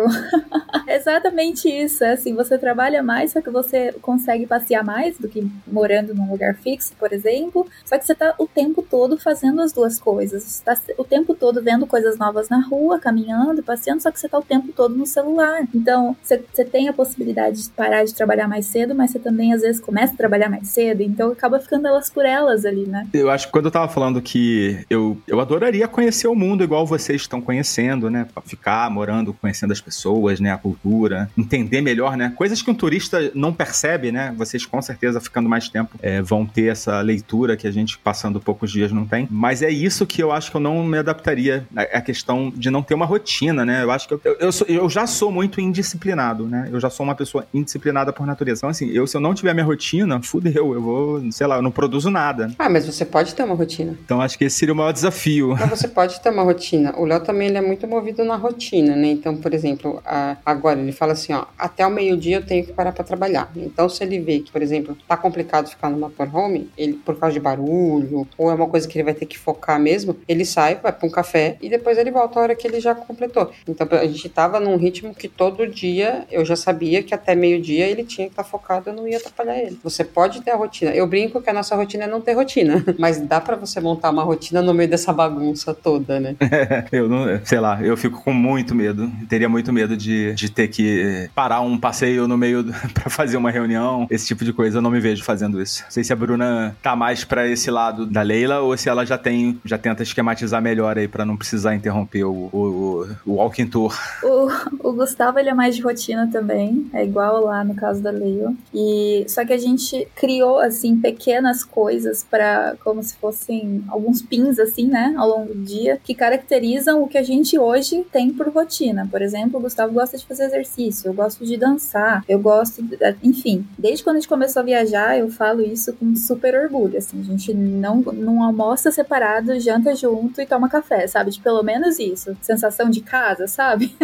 Exatamente isso. É assim, você trabalha mais, só que você consegue passear mais do que morando num lugar fixo, por exemplo. Só que você tá o tempo todo fazendo as duas coisas. Você tá o tempo todo vendo coisas novas na rua, caminhando, passeando, só que você tá o tempo todo no celular. Então, você tem a possibilidade possibilidade de parar de trabalhar mais cedo, mas você também às vezes começa a trabalhar mais cedo, então acaba ficando elas por elas ali, né? Eu acho que quando eu tava falando que eu, eu adoraria conhecer o mundo igual vocês estão conhecendo, né? Pra ficar morando, conhecendo as pessoas, né? A cultura, entender melhor, né? Coisas que um turista não percebe, né? Vocês com certeza ficando mais tempo é, vão ter essa leitura que a gente passando poucos dias não tem. Mas é isso que eu acho que eu não me adaptaria. A questão de não ter uma rotina, né? Eu acho que eu, eu, eu, sou, eu já sou muito indisciplinado, né? Eu já sou uma pessoa indisciplinada por natureza. Então, assim, eu se eu não tiver minha rotina, fudeu. Eu vou, sei lá, eu não produzo nada. Ah, mas você pode ter uma rotina. Então acho que esse seria o maior desafio. Mas você pode ter uma rotina. O Léo também ele é muito movido na rotina, né? Então, por exemplo, a, agora ele fala assim, ó, até o meio-dia eu tenho que parar para trabalhar. Então, se ele vê que, por exemplo, tá complicado ficar no motorhome, ele por causa de barulho ou é uma coisa que ele vai ter que focar mesmo, ele sai, vai para um café e depois ele volta a hora que ele já completou. Então, a gente tava num ritmo que todo dia eu já sabia que até meio-dia ele tinha que estar tá focado, eu não ia atrapalhar ele. Você pode ter a rotina. Eu brinco que a nossa rotina é não ter rotina, mas dá para você montar uma rotina no meio dessa bagunça toda, né? eu não, sei lá, eu fico com muito medo. Teria muito medo de, de ter que parar um passeio no meio para fazer uma reunião, esse tipo de coisa. Eu não me vejo fazendo isso. Não sei se a Bruna tá mais para esse lado da Leila ou se ela já tem, já tenta esquematizar melhor aí para não precisar interromper o, o, o walking tour. O, o Gustavo, ele é mais de rotina também. É igual lá no caso da Leila. E só que a gente criou assim pequenas coisas para como se fossem alguns pins assim, né, ao longo do dia, que caracterizam o que a gente hoje tem por rotina. Por exemplo, o Gustavo gosta de fazer exercício, eu gosto de dançar, eu gosto, de, enfim, desde quando a gente começou a viajar, eu falo isso com super orgulho, assim, a gente não não almoça separado, janta junto e toma café, sabe? De pelo menos isso, sensação de casa, sabe?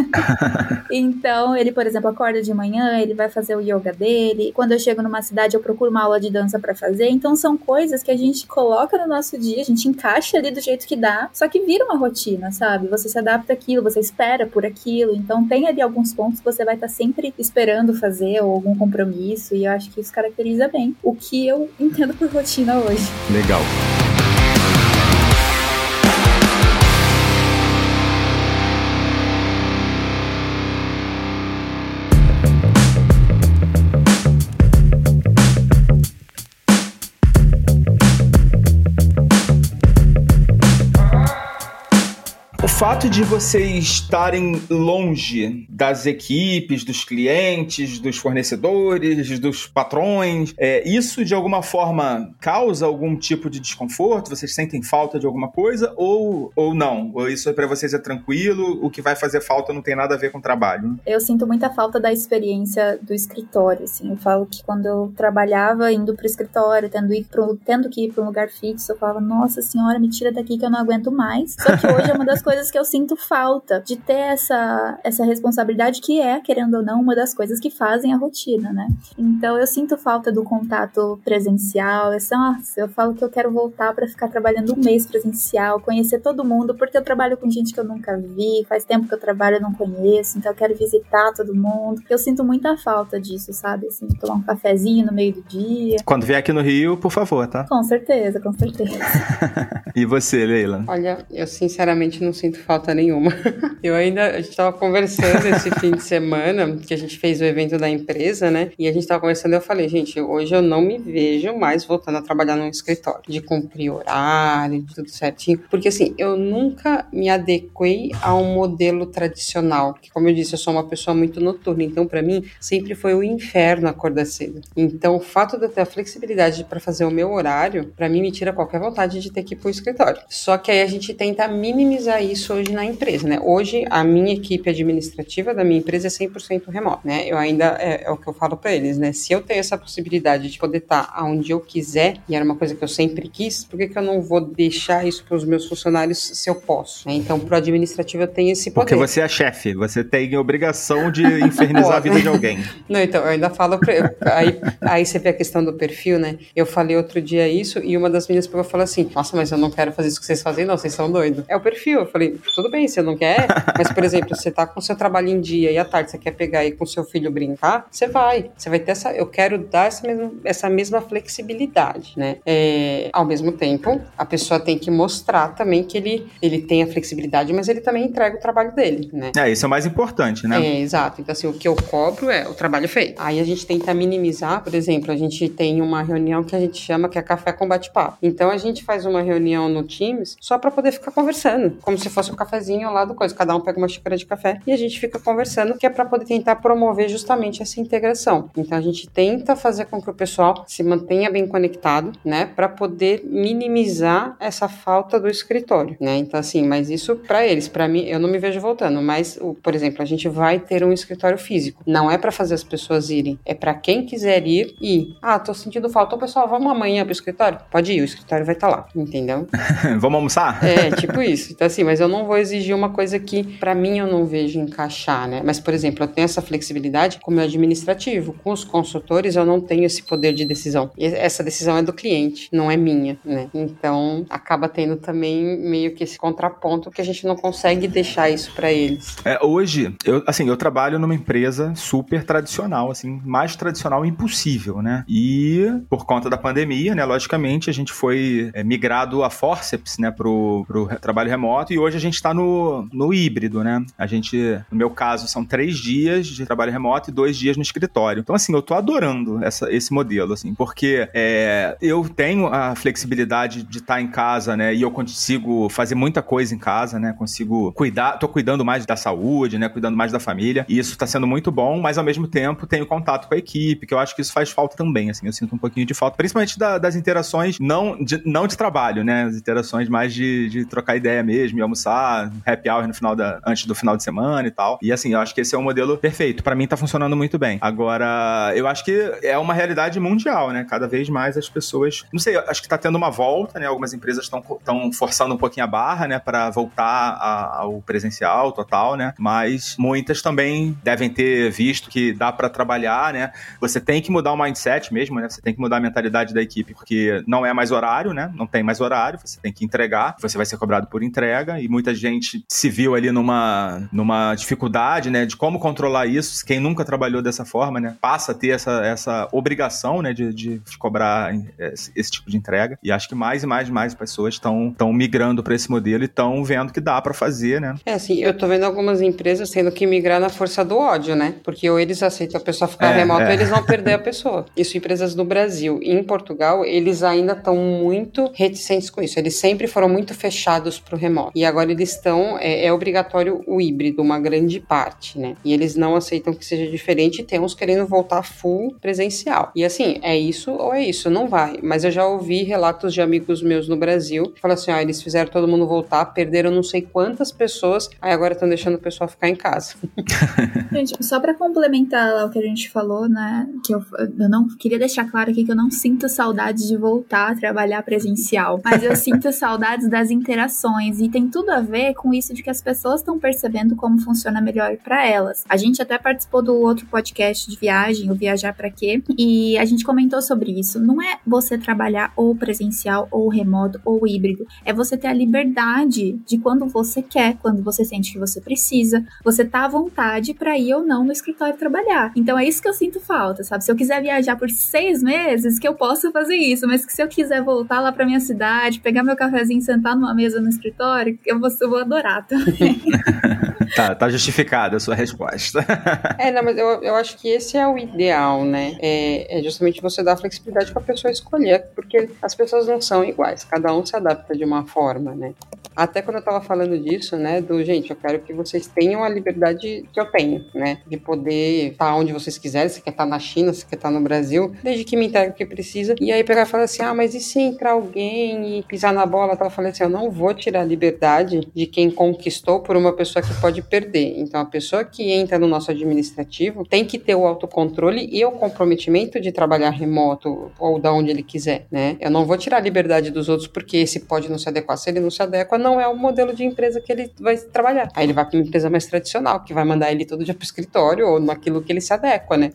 então, ele, por exemplo, acorda de manhã, ele vai fazer o yoga dele. Quando eu chego numa cidade, eu procuro uma aula de dança para fazer. Então, são coisas que a gente coloca no nosso dia, a gente encaixa ali do jeito que dá, só que vira uma rotina, sabe? Você se adapta àquilo, você espera por aquilo. Então, tem ali alguns pontos que você vai estar tá sempre esperando fazer ou algum compromisso, e eu acho que isso caracteriza bem o que eu entendo por rotina hoje. Legal. Fato de vocês estarem longe das equipes, dos clientes, dos fornecedores, dos patrões, é, isso de alguma forma causa algum tipo de desconforto? Vocês sentem falta de alguma coisa ou, ou não? Ou isso para vocês é tranquilo? O que vai fazer falta não tem nada a ver com o trabalho? Eu sinto muita falta da experiência do escritório. Assim. Eu falo que quando eu trabalhava indo para o escritório, tendo, ir pro, tendo que ir para um lugar fixo, eu falava, nossa senhora, me tira daqui que eu não aguento mais. Só que hoje é uma das coisas coisas que eu sinto falta de ter essa, essa responsabilidade que é, querendo ou não, uma das coisas que fazem a rotina, né? Então eu sinto falta do contato presencial. Eu, nossa, eu falo que eu quero voltar para ficar trabalhando um mês presencial, conhecer todo mundo, porque eu trabalho com gente que eu nunca vi, faz tempo que eu trabalho e não conheço, então eu quero visitar todo mundo. Eu sinto muita falta disso, sabe? Assim, tomar um cafezinho no meio do dia. Quando vier aqui no Rio, por favor, tá? Com certeza, com certeza. e você, Leila? Olha, eu sinceramente não sinto sinto falta nenhuma. Eu ainda, a gente estava conversando esse fim de semana, que a gente fez o evento da empresa, né? E a gente estava conversando e eu falei, gente, hoje eu não me vejo mais voltando a trabalhar num escritório, de cumprir horário, de tudo certinho. Porque assim, eu nunca me adequei a um modelo tradicional, que como eu disse, eu sou uma pessoa muito noturna, então para mim sempre foi o um inferno acordar cedo. Então o fato de eu ter a flexibilidade para fazer o meu horário, para mim me tira qualquer vontade de ter que ir pro escritório. Só que aí a gente tenta minimizar isso isso hoje na empresa, né? Hoje a minha equipe administrativa da minha empresa é 100% remota, né? Eu ainda é, é o que eu falo para eles, né? Se eu tenho essa possibilidade de poder estar aonde eu quiser, e era uma coisa que eu sempre quis, por que, que eu não vou deixar isso para os meus funcionários se eu posso? Né? Então, pro administrativo eu tenho esse poder. Porque você é chefe, você tem obrigação de infernizar a vida de alguém. Não, então, eu ainda falo pra, aí, aí você vê a questão do perfil, né? Eu falei outro dia isso e uma das meninas pegou e falou assim: Nossa, mas eu não quero fazer isso que vocês fazem, não, vocês são doidos. É o perfil. Eu falei, tudo bem, você não quer, mas, por exemplo, você tá com seu trabalho em dia e à tarde você quer pegar e com seu filho brincar, você vai. Você vai ter essa. Eu quero dar essa mesma, essa mesma flexibilidade, né? É, ao mesmo tempo, a pessoa tem que mostrar também que ele, ele tem a flexibilidade, mas ele também entrega o trabalho dele, né? É, isso é o mais importante, né? É, exato. Então, assim, o que eu cobro é o trabalho feito. Aí a gente tenta minimizar, por exemplo, a gente tem uma reunião que a gente chama que é café com bate-papo. Então a gente faz uma reunião no Teams só para poder ficar conversando, como se fosse um cafezinho lá do coisa. Cada um pega uma xícara de café e a gente fica conversando, que é para poder tentar promover justamente essa integração. Então a gente tenta fazer com que o pessoal se mantenha bem conectado, né, para poder minimizar essa falta do escritório, né? Então assim, mas isso para eles, para mim, eu não me vejo voltando, mas por exemplo, a gente vai ter um escritório físico. Não é para fazer as pessoas irem, é para quem quiser ir e, ah, tô sentindo falta, o pessoal, vamos amanhã pro escritório? Pode ir, o escritório vai estar tá lá, entendeu? vamos almoçar? É, tipo isso. Então assim, mas eu não vou exigir uma coisa que para mim eu não vejo encaixar, né? Mas por exemplo, eu tenho essa flexibilidade com o meu administrativo, com os consultores eu não tenho esse poder de decisão. E essa decisão é do cliente, não é minha, né? Então acaba tendo também meio que esse contraponto que a gente não consegue deixar isso para eles. É, hoje, eu, assim, eu trabalho numa empresa super tradicional, assim, mais tradicional impossível, né? E por conta da pandemia, né, logicamente, a gente foi é, migrado a forceps, né, pro, pro trabalho remoto e hoje a gente está no, no híbrido, né? A gente, no meu caso, são três dias de trabalho remoto e dois dias no escritório. Então, assim, eu tô adorando essa, esse modelo, assim, porque é, eu tenho a flexibilidade de estar tá em casa, né, e eu consigo fazer muita coisa em casa, né, consigo cuidar, tô cuidando mais da saúde, né, cuidando mais da família, e isso tá sendo muito bom, mas ao mesmo tempo tenho contato com a equipe, que eu acho que isso faz falta também, assim, eu sinto um pouquinho de falta, principalmente da, das interações não de, não de trabalho, né, as interações mais de, de trocar ideia mesmo, e almoçar, happy hour no final da, antes do final de semana e tal, e assim, eu acho que esse é um modelo perfeito, para mim tá funcionando muito bem. Agora, eu acho que é uma realidade mundial, né, cada vez mais as pessoas, não sei, acho que tá tendo uma volta, né, algumas empresas estão forçando um pouquinho a barra, né, para voltar a, ao presencial total, né, mas muitas também devem ter visto que dá para trabalhar, né? Você tem que mudar o mindset mesmo, né? Você tem que mudar a mentalidade da equipe, porque não é mais horário, né? Não tem mais horário, você tem que entregar, você vai ser cobrado por entrega e muita gente se viu ali numa, numa dificuldade, né, de como controlar isso. Quem nunca trabalhou dessa forma, né, passa a ter essa, essa obrigação, né, de, de cobrar esse, esse tipo de entrega. E acho que mais e mais e mais pessoas estão migrando para esse modelo e estão vendo que dá para fazer, né? É, assim, eu tô vendo algumas empresas tendo que migrar na força do ódio, né? Porque ou eles aceitam a pessoa ficar é, remota é. ou eles vão perder a pessoa. Isso empresas no Brasil. E em Portugal, eles ainda estão muito reticentes com isso. Eles sempre foram muito fechados pro remoto. E agora eles estão, é, é, obrigatório o híbrido, uma grande parte, né? E eles não aceitam que seja diferente e tem uns querendo voltar full presencial. E assim, é isso ou é isso? Não vai. Mas eu já ouvi relatos de amigos meus no Brasil que falam assim: ah, eles fizeram todo mundo voltar, perderam não sei quantas pessoas, aí agora estão deixando o pessoal ficar em casa. gente, só para complementar lá o que a gente falou, né? Que eu, eu não queria deixar claro aqui que eu não sinto saudade de voltar a trabalhar presencial, mas eu sinto saudades das interações e tem tudo ver com isso de que as pessoas estão percebendo como funciona melhor para elas. A gente até participou do outro podcast de viagem, o Viajar para Quê? E a gente comentou sobre isso. Não é você trabalhar ou presencial ou remoto ou híbrido, é você ter a liberdade de quando você quer, quando você sente que você precisa, você tá à vontade para ir ou não no escritório trabalhar. Então é isso que eu sinto falta, sabe? Se eu quiser viajar por seis meses, que eu possa fazer isso, mas que se eu quiser voltar lá pra minha cidade, pegar meu cafezinho sentar numa mesa no escritório, eu vou, eu vou adorar também. tá, tá justificada a sua resposta. é, não, mas eu, eu acho que esse é o ideal, né? É, é justamente você dar flexibilidade pra pessoa escolher, porque as pessoas não são iguais, cada um se adapta de uma forma, né? Até quando eu tava falando disso, né, do gente, eu quero que vocês tenham a liberdade que eu tenho, né, de poder estar onde vocês quiserem, se quer estar na China, se quer estar no Brasil, desde que me entregue o que precisa. E aí pegar e falar assim: ah, mas e se entrar alguém e pisar na bola? Eu falando assim: eu não vou tirar a liberdade de quem conquistou por uma pessoa que pode perder. Então, a pessoa que entra no nosso administrativo tem que ter o autocontrole e o comprometimento de trabalhar remoto ou da onde ele quiser, né? Eu não vou tirar a liberdade dos outros porque esse pode não se adequar. Se ele não se adequa, não é o modelo de empresa que ele vai trabalhar. Aí ele vai para uma empresa mais tradicional, que vai mandar ele todo dia pro escritório ou naquilo que ele se adequa, né?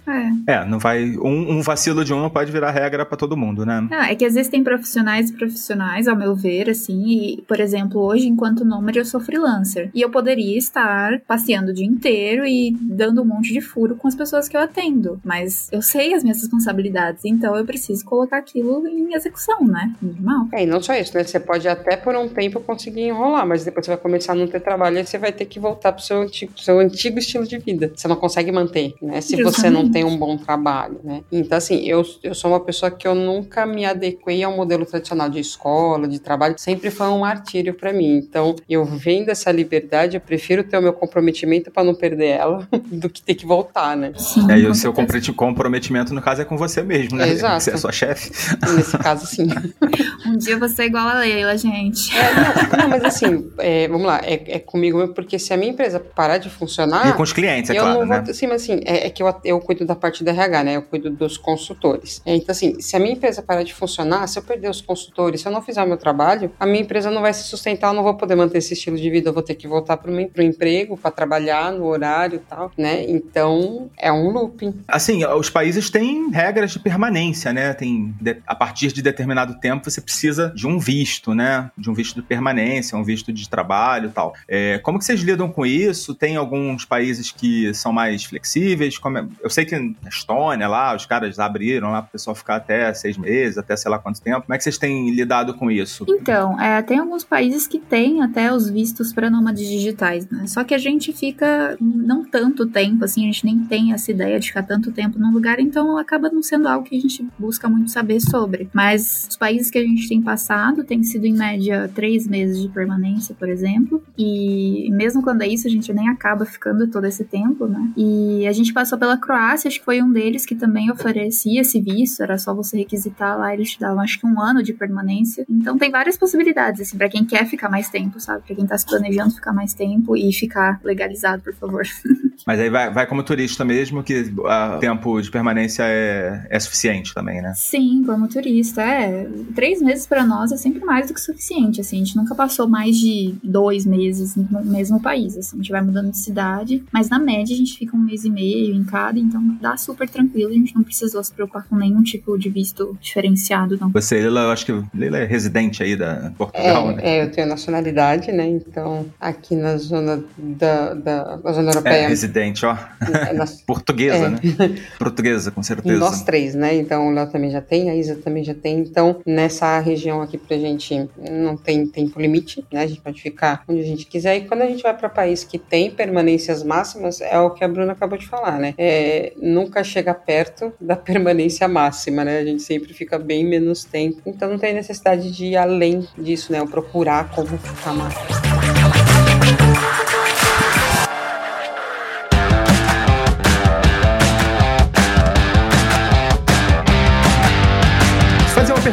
É. É, não vai. Um, um vacilo de um não pode virar regra para todo mundo, né? Ah, é que existem profissionais e profissionais, ao meu ver, assim, e, por exemplo, hoje, enquanto nômade, eu sou freelancer. E eu poderia estar passeando o dia inteiro e dando um monte de furo com as pessoas que eu atendo. Mas eu sei as minhas responsabilidades, então eu preciso colocar aquilo em execução, né? Normal. É, e não só isso, né? Você pode até por um tempo conseguir enrolar, mas depois você vai começar a não ter trabalho e você vai ter que voltar pro seu antigo, seu antigo estilo de vida. Você não consegue manter, né? Se você não tem um bom trabalho, né? Então, assim, eu, eu sou uma pessoa que eu nunca me adequei ao modelo tradicional de escola, de trabalho. Sempre foi um martírio para mim. Então, eu vendo essa liberdade, eu prefiro ter o meu comprometimento para não perder ela do que ter que voltar, né? Sim, E aí o seu comprometimento, no caso, é com você mesmo, né? Exato. Você é sua chefe. Nesse caso, sim. Um dia você é igual a Leila, gente. É, não, não, mas assim, é, vamos lá, é, é comigo mesmo, porque se a minha empresa parar de funcionar. e com os clientes, é eu claro, não né? vou. Sim, mas assim, é, é que eu, eu cuido da parte da RH, né? Eu cuido dos consultores. É, então, assim, se a minha empresa parar de funcionar, se eu perder os consultores, se eu não fizer o meu trabalho, a minha empresa não vai se sustentar, eu não vou poder manter esse estilo de vida, eu vou ter que voltar para o emprego, para trabalhar no horário e tal, né? Então, é um looping. Assim, os países têm regras de permanência, né? Tem, a partir de determinado tempo, você precisa de um visto, né? De um visto de permanência, um visto de trabalho e tal. É, como que vocês lidam com isso? Tem alguns países que são mais flexíveis? É- Eu sei que na Estônia, lá, os caras abriram lá para o pessoal ficar até seis meses, até sei lá quanto tempo. Como é que vocês têm lidado com isso? Então, é, tem alguns países que têm até os vistos para nômades digitais, né? Só que a gente fica não tanto tempo, assim, a gente nem tem essa ideia de ficar tanto tempo num lugar, então acaba não sendo algo que a gente busca muito saber sobre. Mas os países que a gente tem passado tem sido em média três meses de permanência, por exemplo, e mesmo quando é isso, a gente nem acaba ficando todo esse tempo, né? E a gente passou pela Croácia, acho que foi um deles que também oferecia esse visto, era só você requisitar lá, eles te davam acho que um ano de permanência. Então tem várias possibilidades, assim, pra quem quer ficar mais tempo, sabe? Pra quem tá se planejando ficar mais tempo e ficar legalizado, por favor. Mas aí vai, vai como turista mesmo, que o tempo de permanência é, é suficiente também, né? Sim, como turista, é. Três meses pra nós é sempre mais do que suficiente, assim. A gente nunca passou mais de dois meses no mesmo país, assim. A gente vai mudando de cidade, mas na média a gente fica um mês e meio em cada, então dá super tranquilo. A gente não precisou se preocupar com nenhum tipo de visto diferenciado, não. Você, Leila, eu acho que Leila é residente aí da Portugal, né? É, é, eu tenho nacionalidade, né? Então, aqui na zona da, da, da zona europeia. É, residente, ó. é, Portuguesa, É. né? Portuguesa, com certeza. Nós três, né? Então o Léo também já tem, a Isa também já tem. Então, nessa região aqui pra gente não tem tempo limite, né? A gente pode ficar onde a gente quiser. E quando a gente vai para país que tem permanências máximas, é o que a Bruna acabou de falar, né? É, nunca chega perto da permanência máxima, né? A gente sempre fica bem menos tempo. Então não tem necessidade de ir além disso, né? Ou procurar como ficar mais.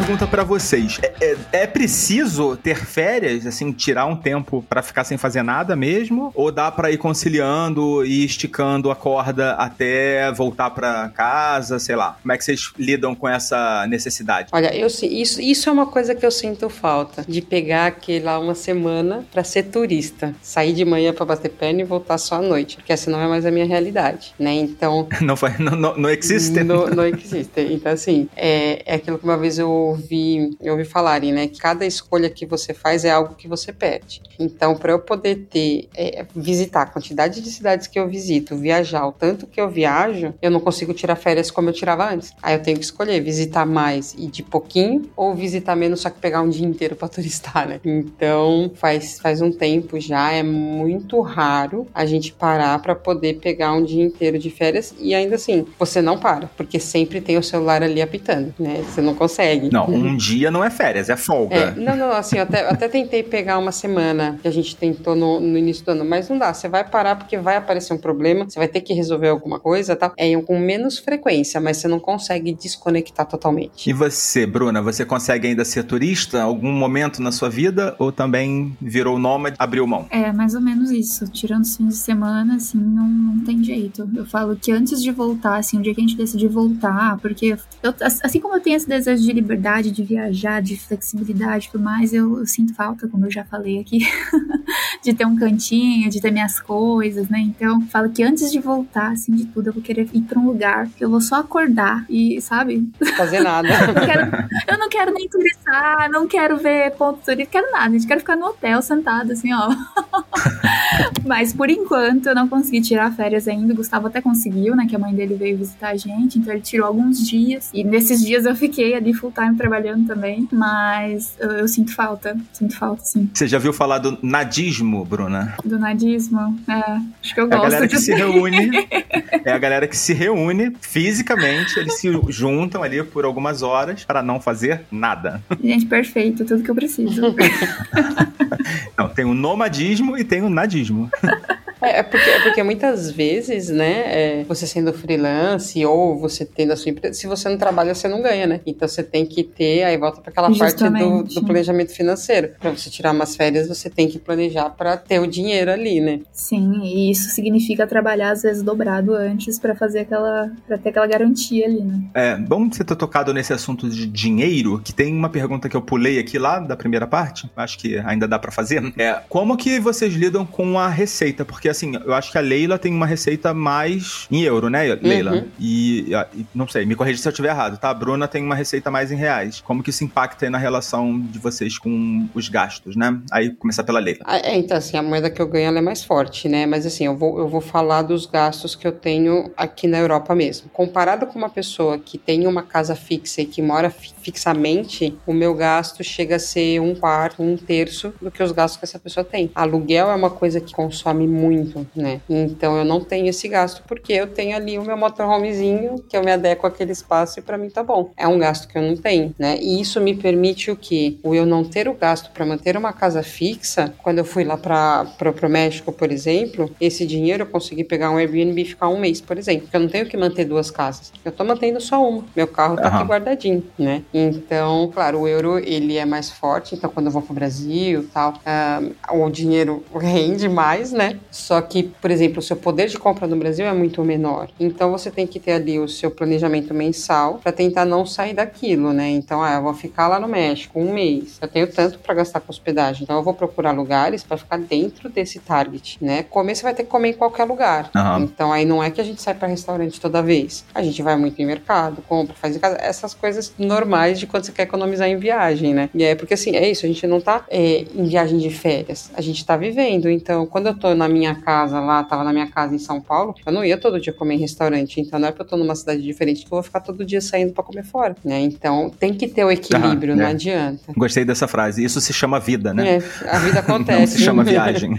Pergunta pra vocês. É, é- é preciso ter férias, assim, tirar um tempo pra ficar sem fazer nada mesmo? Ou dá pra ir conciliando e esticando a corda até voltar pra casa, sei lá? Como é que vocês lidam com essa necessidade? Olha, eu isso, isso é uma coisa que eu sinto falta de pegar aquele lá uma semana pra ser turista, sair de manhã pra bater perna e voltar só à noite, porque essa não é mais a minha realidade, né? Então Não, foi, não, não, não existe? não, não existe. Então, assim, é, é aquilo que uma vez eu ouvi, eu ouvi falarem, né? Que cada escolha que você faz é algo que você perde. Então, para eu poder ter, é, visitar a quantidade de cidades que eu visito, viajar o tanto que eu viajo, eu não consigo tirar férias como eu tirava antes. Aí eu tenho que escolher visitar mais e de pouquinho, ou visitar menos, só que pegar um dia inteiro para turistar, né? Então, faz, faz um tempo já, é muito raro a gente parar para poder pegar um dia inteiro de férias e ainda assim, você não para, porque sempre tem o celular ali apitando, né? Você não consegue. Não, um dia não é férias, é É, folga. não, não, assim, eu até, eu até tentei pegar uma semana que a gente tentou no, no início do ano, mas não dá. Você vai parar porque vai aparecer um problema, você vai ter que resolver alguma coisa, tá? É com menos frequência, mas você não consegue desconectar totalmente. E você, Bruna, você consegue ainda ser turista algum momento na sua vida ou também virou nômade, abriu mão? É, mais ou menos isso. Tirando os fins de semana, assim, não, não tem jeito. Eu falo que antes de voltar, assim, o dia que a gente decidir voltar, porque eu, assim como eu tenho esse desejo de liberdade liberdade de viajar, de flexibilidade e tudo mais, eu, eu, sinto falta, como eu já falei aqui, de ter um cantinho, de ter minhas coisas, né? Então, falo que antes de voltar, assim, de tudo, eu vou querer ir pra um lugar que eu vou só acordar e, sabe? Fazer nada. eu, não quero, eu não quero nem turistar, não quero ver ponto turístico, quero nada. A gente quer ficar no hotel sentado, assim, ó. Mas por enquanto eu não consegui tirar férias ainda. O Gustavo até conseguiu, né? Que a mãe dele veio visitar a gente, então ele tirou alguns dias. E nesses dias eu fiquei ali full time trabalhando também. Mas eu, eu sinto falta, sinto falta, sim. Você já viu falar do nadismo, Bruna? Do nadismo? É, acho que eu é gosto. a galera que se reúne. é a galera que se reúne fisicamente, eles se juntam ali por algumas horas para não fazer nada. Gente, perfeito, tudo que eu preciso. não, tem o nomadismo e tem o nadismo. É, é, porque, é porque muitas vezes, né, é, você sendo freelance ou você tendo a sua empresa, se você não trabalha, você não ganha, né? Então você tem que ter, aí volta para aquela Justamente. parte do, do, planejamento financeiro. Para você tirar umas férias, você tem que planejar para ter o dinheiro ali, né? Sim, e isso significa trabalhar às vezes dobrado antes para fazer aquela, para ter aquela garantia ali, né? É, bom você ter tocado nesse assunto de dinheiro, que tem uma pergunta que eu pulei aqui lá da primeira parte, acho que ainda dá para fazer. É, como que vocês lidam com a receita? Porque porque assim, eu acho que a Leila tem uma receita mais em euro, né, Leila? Uhum. E, e, não sei, me corrija se eu estiver errado, tá? A Bruna tem uma receita mais em reais. Como que isso impacta aí na relação de vocês com os gastos, né? Aí começar pela Leila. Ah, é, então assim, a moeda que eu ganho é mais forte, né? Mas assim, eu vou, eu vou falar dos gastos que eu tenho aqui na Europa mesmo. Comparado com uma pessoa que tem uma casa fixa e que mora fixamente, o meu gasto chega a ser um quarto, um terço do que os gastos que essa pessoa tem. Aluguel é uma coisa que consome muito muito, né? Então eu não tenho esse gasto porque eu tenho ali o meu motorhomezinho que eu me adequo àquele espaço e para mim tá bom. É um gasto que eu não tenho, né? E isso me permite o que? O eu não ter o gasto para manter uma casa fixa. Quando eu fui lá para o México, por exemplo, esse dinheiro eu consegui pegar um Airbnb e ficar um mês, por exemplo. Porque eu não tenho que manter duas casas. Eu tô mantendo só uma. Meu carro tá uhum. aqui guardadinho, né? Então, claro, o euro ele é mais forte. Então, quando eu vou pro Brasil, tal, uh, o dinheiro rende mais, né? Só que, por exemplo, o seu poder de compra no Brasil é muito menor. Então você tem que ter ali o seu planejamento mensal para tentar não sair daquilo, né? Então, ah, eu vou ficar lá no México um mês. Eu tenho tanto para gastar com hospedagem. Então eu vou procurar lugares para ficar dentro desse target, né? Comer você vai ter que comer em qualquer lugar. Uhum. Então aí não é que a gente sai para restaurante toda vez. A gente vai muito em mercado, compra, faz em casa, essas coisas normais de quando você quer economizar em viagem, né? E é porque assim, é isso, a gente não tá é, em viagem de férias, a gente tá vivendo. Então, quando eu tô na minha casa lá, tava na minha casa em São Paulo, eu não ia todo dia comer em restaurante. Então não é porque eu tô numa cidade diferente que eu vou ficar todo dia saindo para comer fora, né? Então tem que ter o equilíbrio, ah, não é. adianta. Gostei dessa frase. Isso se chama vida, né? É, a vida acontece. não se chama viagem.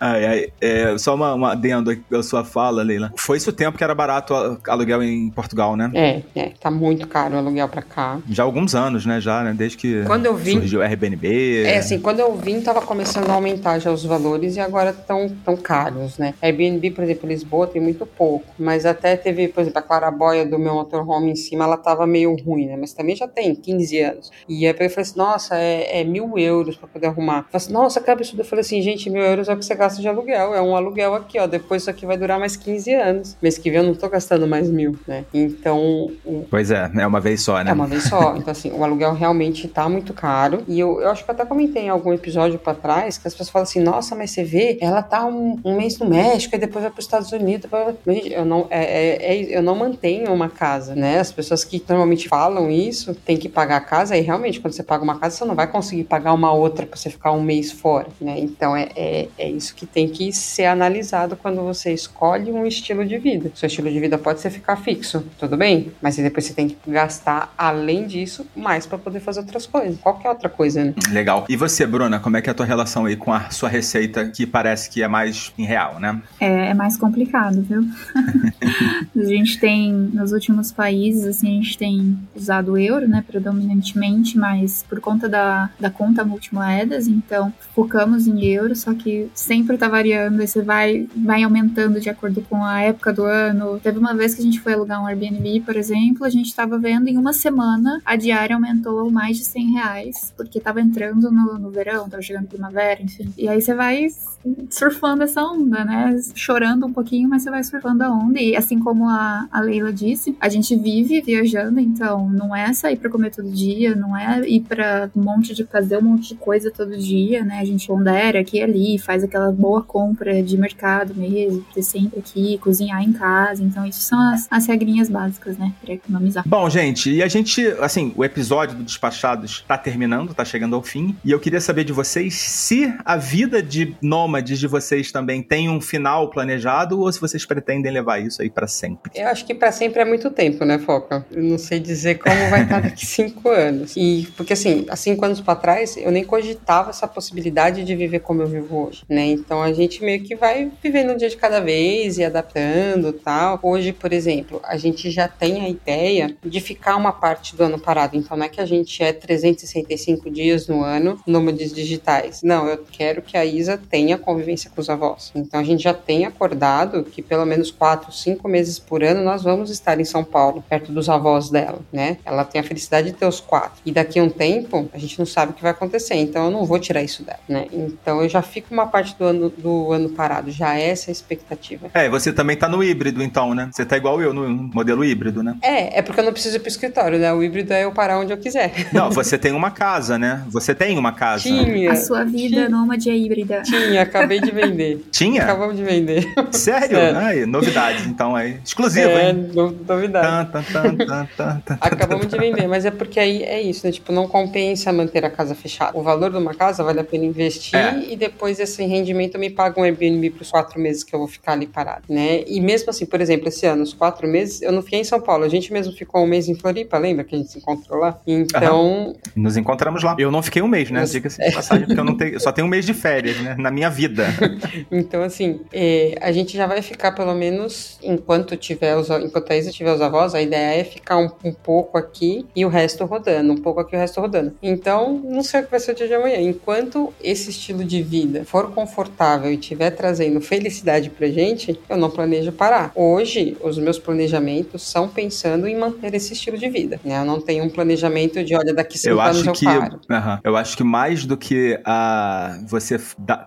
ai, ai, é, só uma, uma adendo à sua fala, Leila. Foi isso o tempo que era barato aluguel em Portugal, né? É, é, tá muito caro o aluguel pra cá. Já há alguns anos, né? Já, né? Desde que quando eu vim, surgiu o Airbnb. É, assim, quando eu vim, tava começando a aumentar já os valores e agora estão tão caros, né? Airbnb, por exemplo, Lisboa tem muito pouco, mas até teve, por exemplo, a clarabóia do meu motorhome em cima, ela tava meio ruim, né? Mas também já tem 15 anos. E aí eu falei assim, nossa, é, é mil euros pra poder arrumar. Eu falei assim, nossa, que absurdo. Eu falei assim, gente, mil euros é o que você gasta de aluguel. É um aluguel aqui, ó. Depois isso aqui vai durar mais 15 anos. Mês que vem eu não tô gastando mais mil, né? Então. O... Pois é, é uma vez só, né? É uma vez só. Então, assim, o aluguel realmente tá muito caro. E eu, eu acho que eu até comentei em algum episódio pra trás que as pessoas falam assim, nossa, mas você vê, ela tá um, um mês no México e depois vai para os Estados Unidos. Eu não, é, é, é, eu não mantenho uma casa, né? As pessoas que normalmente falam isso têm que pagar a casa e realmente, quando você paga uma casa, você não vai conseguir pagar uma outra para você ficar um mês fora, né? Então é, é, é isso que tem que ser analisado quando você escolhe um estilo de vida. Seu estilo de vida pode ser ficar fixo, tudo bem, mas depois você tem que gastar, além disso, mais para poder fazer outras coisas. Qualquer outra coisa, né? Legal. E você, Bruna, como é que é a tua relação aí com a sua receita que parece que é mais em real, né? É, é mais complicado, viu? a gente tem, nos últimos países, assim, a gente tem usado o euro, né, predominantemente, mas por conta da, da conta multimoedas, então focamos em euro, só que sem sempre tá variando, e você vai, vai aumentando de acordo com a época do ano. Teve uma vez que a gente foi alugar um Airbnb, por exemplo, a gente tava vendo em uma semana a diária aumentou mais de 100 reais, porque tava entrando no, no verão, tava chegando primavera, enfim. E aí você vai surfando essa onda, né? Chorando um pouquinho, mas você vai surfando a onda. E assim como a, a Leila disse, a gente vive viajando, então não é sair pra comer todo dia, não é ir pra um monte de fazer um monte de coisa todo dia, né? A gente pondera aqui e ali, faz aquela boa compra de mercado mesmo, ter sempre aqui, cozinhar em casa. Então, isso são as, as regrinhas básicas, né? Pra economizar. Bom, gente, e a gente, assim, o episódio do Despachados tá terminando, tá chegando ao fim. E eu queria saber de vocês se vida de nômades de vocês também tem um final planejado ou se vocês pretendem levar isso aí para sempre. Eu acho que para sempre é muito tempo, né, Foca? Eu não sei dizer como vai estar daqui cinco anos. E porque assim, há cinco anos para trás, eu nem cogitava essa possibilidade de viver como eu vivo hoje, né? Então a gente meio que vai vivendo um dia de cada vez e adaptando, tal. Hoje, por exemplo, a gente já tem a ideia de ficar uma parte do ano parado. Então não é que a gente é 365 dias no ano nômades digitais. Não, eu quero que a Isa tenha convivência com os avós. Então a gente já tem acordado que pelo menos quatro, cinco meses por ano nós vamos estar em São Paulo, perto dos avós dela, né? Ela tem a felicidade de ter os quatro. E daqui a um tempo, a gente não sabe o que vai acontecer, então eu não vou tirar isso dela, né? Então eu já fico uma parte do ano, do ano parado, já é essa a expectativa. É, você também tá no híbrido então, né? Você tá igual eu no modelo híbrido, né? É, é porque eu não preciso ir pro escritório, né? O híbrido é eu parar onde eu quiser. Não, você tem uma casa, né? Você tem uma casa. Tinha. A sua vida Tinha. Nômade é híbrida. Tinha, acabei de vender. Tinha? Acabamos de vender. Sério? Sério. Aí, novidades, então aí. Exclusivo, é, hein? no- novidade. Tan, tan, tan, tan, tan, tan. Acabamos de vender, mas é porque aí é isso, né? Tipo, não compensa manter a casa fechada. O valor de uma casa vale a pena investir É. e depois esse rendimento me paga um Airbnb para os quatro meses que eu vou ficar ali parado, né? E mesmo assim, por exemplo, esse ano, os quatro meses, eu não fiquei em São Paulo. A gente mesmo ficou um mês em Floripa, lembra que a gente se encontrou lá? Então, Nos encontramos lá. Eu não fiquei um mês, né? Diga-se de passagem, porque eu, não tenho, eu só tenho um mês de férias, né? Na minha vida. Então, assim, é, a gente já vai ficar pelo menos enquanto tiver os, enquanto a Isa tiver os avós, a ideia é ficar um, um pouco aqui e o resto rodando, um pouco aqui e o resto rodando. Então, não sei o que vai ser o dia de amanhã. Enquanto esse estilo de vida for confortável e estiver trazendo felicidade pra gente, eu não planejo parar. Hoje, os meus planejamentos são pensando em manter esse estilo de vida. Né? Eu não tenho um planejamento de, olha, daqui cinco Eu anos acho eu que. paro. Aham. eu acho que mais do que a, você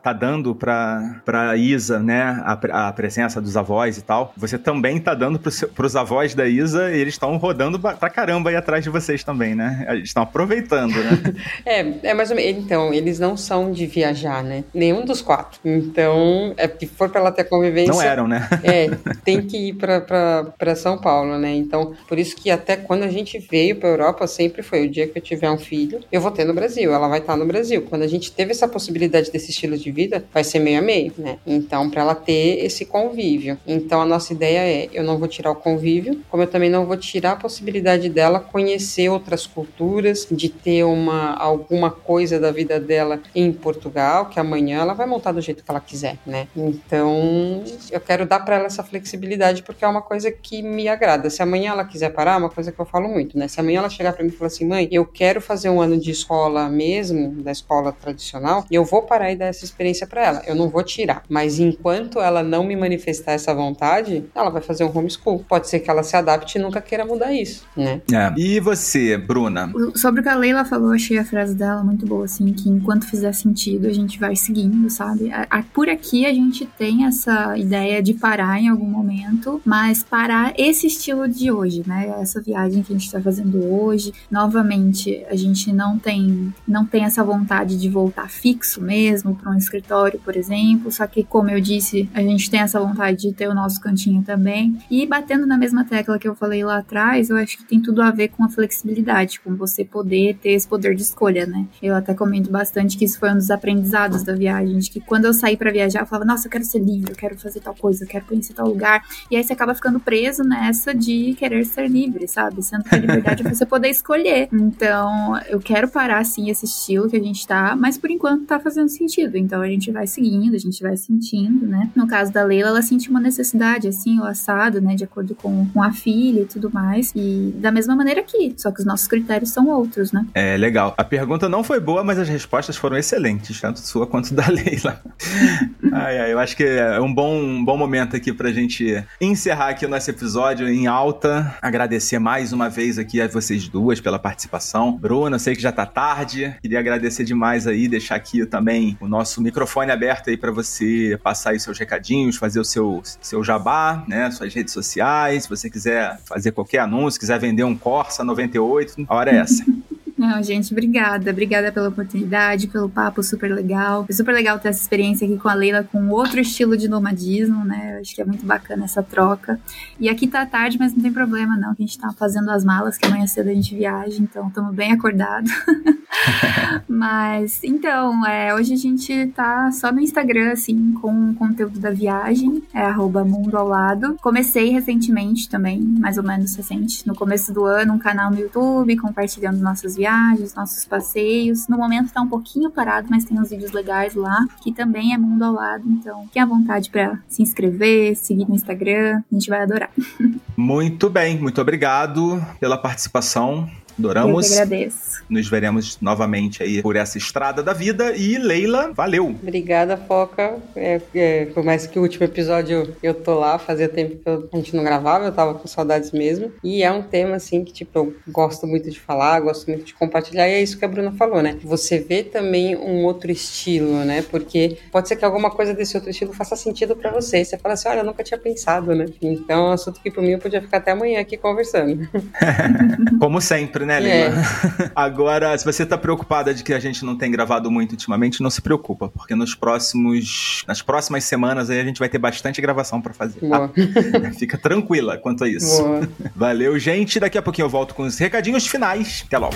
tá dando pra, pra Isa, né? A, a presença dos avós e tal, você também tá dando seu- pros avós da Isa e eles estão rodando pra caramba aí atrás de vocês também, né? Eles estão aproveitando, né? É, é mais ou menos. Então, eles não são de viajar, né? Nenhum dos quatro. Então, é que for pra ela ter convivência. Não eram, né? É, tem que ir pra, pra, pra São Paulo, né? Então, por isso que até quando a gente veio pra Europa, sempre foi o dia que eu tiver um filho, eu vou ter no Brasil, ela vai estar no Brasil. Quando a gente teve essa possibilidade desse estilo de vida, vai ser meio a meio, né? Então, pra ela ter esse convívio. Então, a nossa ideia é: eu não vou tirar o convívio, como eu também não vou tirar a possibilidade dela conhecer outras culturas, de ter uma alguma coisa da vida dela em Portugal, que amanhã ela vai montar do jeito que ela quiser, né? Então, eu quero dar pra ela essa flexibilidade porque é uma coisa que me agrada. Se amanhã ela quiser parar, é uma coisa que eu falo muito, né? Se amanhã ela chegar pra mim e falar assim, mãe, eu quero fazer um ano de escola mesmo, da escola tradicional, eu vou parar e dar essa experiência pra ela. Eu não vou tirar, mas enquanto ela não me manifestar essa vontade, ela vai fazer um homeschool. Pode ser que ela se adapte e nunca queira mudar isso, né? É. E você, Bruna? Sobre o que a Leila falou, achei a frase dela muito boa, assim, que enquanto fizer sentido, a gente vai seguindo, sabe? A- a- Por aqui a gente tem essa ideia de parar em algum momento, mas parar esse estilo de hoje, né? Essa viagem que a gente tá fazendo hoje. Novamente, a gente não tem, não tem essa vontade de voltar fixo mesmo para um escritório, por exemplo. Só que, como eu disse, a gente tem essa vontade de ter o nosso cantinho também. E batendo na mesma tecla que eu falei lá atrás, eu acho que tem tudo a ver com a flexibilidade, com você poder ter esse poder de escolha, né? Eu até comento bastante que isso foi um dos aprendizados da viagem, de que quando eu saí pra viajar, eu falava, nossa, eu quero ser livre, eu quero fazer tal coisa, eu quero conhecer tal lugar. E aí você acaba ficando preso nessa de querer ser livre, sabe? Sendo que a liberdade é você poder escolher. Então, eu quero parar, assim, esse estilo que a gente tá, mas por enquanto tá fazendo sentido. Então a gente vai seguindo, a gente vai sentindo, né? No caso da Leila, ela sentiu uma necessidade, assim, o assado, né? De acordo com, com a filha e tudo mais. E da mesma maneira aqui, só que os nossos critérios são outros, né? É legal. A pergunta não foi boa, mas as respostas foram excelentes, tanto sua quanto da Leila. ai, ai, eu acho que é um bom, um bom momento aqui pra gente encerrar aqui o nosso episódio em alta. Agradecer mais uma vez aqui a vocês duas pela participação. Bruna, sei que já tá tarde. Queria agradecer demais aí, deixar aqui também o nosso microfone aberto aí para você passar aí seus recadinhos, fazer o seu, seu jabá, né? Suas redes sociais. Se você quiser fazer qualquer anúncio, quiser vender um Corsa 98, a hora é essa. Não, gente, obrigada. Obrigada pela oportunidade, pelo papo super legal. Foi super legal ter essa experiência aqui com a Leila com outro estilo de nomadismo, né? Eu acho que é muito bacana essa troca. E aqui tá tarde, mas não tem problema não, a gente tá fazendo as malas, que amanhã cedo a gente viaja, então estamos bem acordados. mas, então, é, hoje a gente tá só no Instagram, assim, com o conteúdo da viagem, é arroba mundo ao lado. Comecei recentemente também, mais ou menos recente, no começo do ano, um canal no YouTube, compartilhando nossas viagens viagens, nossos passeios. No momento tá um pouquinho parado, mas tem uns vídeos legais lá, que também é mundo ao lado. Então, fique à vontade para se inscrever, seguir no Instagram. A gente vai adorar. Muito bem, muito obrigado pela participação. Adoramos. Eu que agradeço. Nos veremos novamente aí por essa estrada da vida. E Leila, valeu. Obrigada, Foca. É, é, por mais que o último episódio eu tô lá, fazia tempo que a gente não gravava, eu tava com saudades mesmo. E é um tema, assim, que, tipo, eu gosto muito de falar, gosto muito de compartilhar. E é isso que a Bruna falou, né? Você vê também um outro estilo, né? Porque pode ser que alguma coisa desse outro estilo faça sentido para você. Você fala assim, olha, eu nunca tinha pensado, né? Então é um assunto que por mim eu podia ficar até amanhã aqui conversando. Como sempre, né, Leila? É. Agora, se você tá preocupada de que a gente não tem gravado muito ultimamente, não se preocupa, porque nos próximos, nas próximas semanas aí a gente vai ter bastante gravação para fazer. Tá? Fica tranquila quanto a isso. Boa. Valeu, gente. Daqui a pouquinho eu volto com os recadinhos finais. Até logo.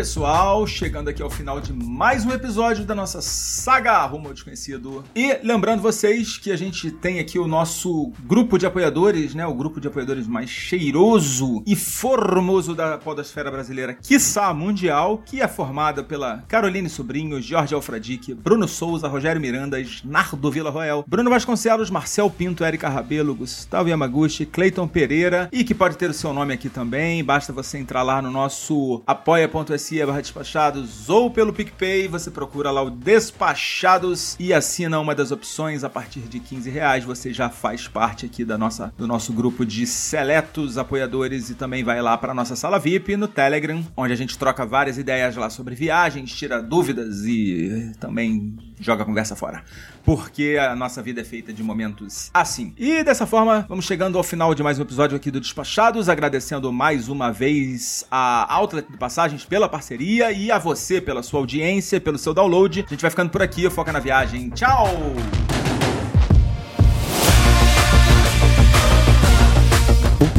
Pessoal? Chegando aqui ao final de mais um episódio da nossa saga Rumo ao Desconhecido. E lembrando vocês que a gente tem aqui o nosso grupo de apoiadores, né? O grupo de apoiadores mais cheiroso e formoso da podosfera brasileira, quiçá mundial, que é formada pela Caroline Sobrinho, Jorge Alfradique, Bruno Souza, Rogério Miranda, Nardo Vila Royal, Bruno Vasconcelos, Marcel Pinto, Erika Rabelo, Gustavo Yamaguchi, Cleiton Pereira e que pode ter o seu nome aqui também. Basta você entrar lá no nosso apoia apoia.se barra despachados ou pelo PicPay, você procura lá o Despachados e assina uma das opções a partir de 15 reais. Você já faz parte aqui da nossa, do nosso grupo de seletos apoiadores e também vai lá para nossa sala VIP no Telegram, onde a gente troca várias ideias lá sobre viagens, tira dúvidas e também joga a conversa fora. Porque a nossa vida é feita de momentos assim. E dessa forma, vamos chegando ao final de mais um episódio aqui do Despachados, agradecendo mais uma vez a Outlet de Passagens pela parceria e a você pela sua audiência, pelo seu download. A gente vai ficando por aqui, foca na viagem. Tchau!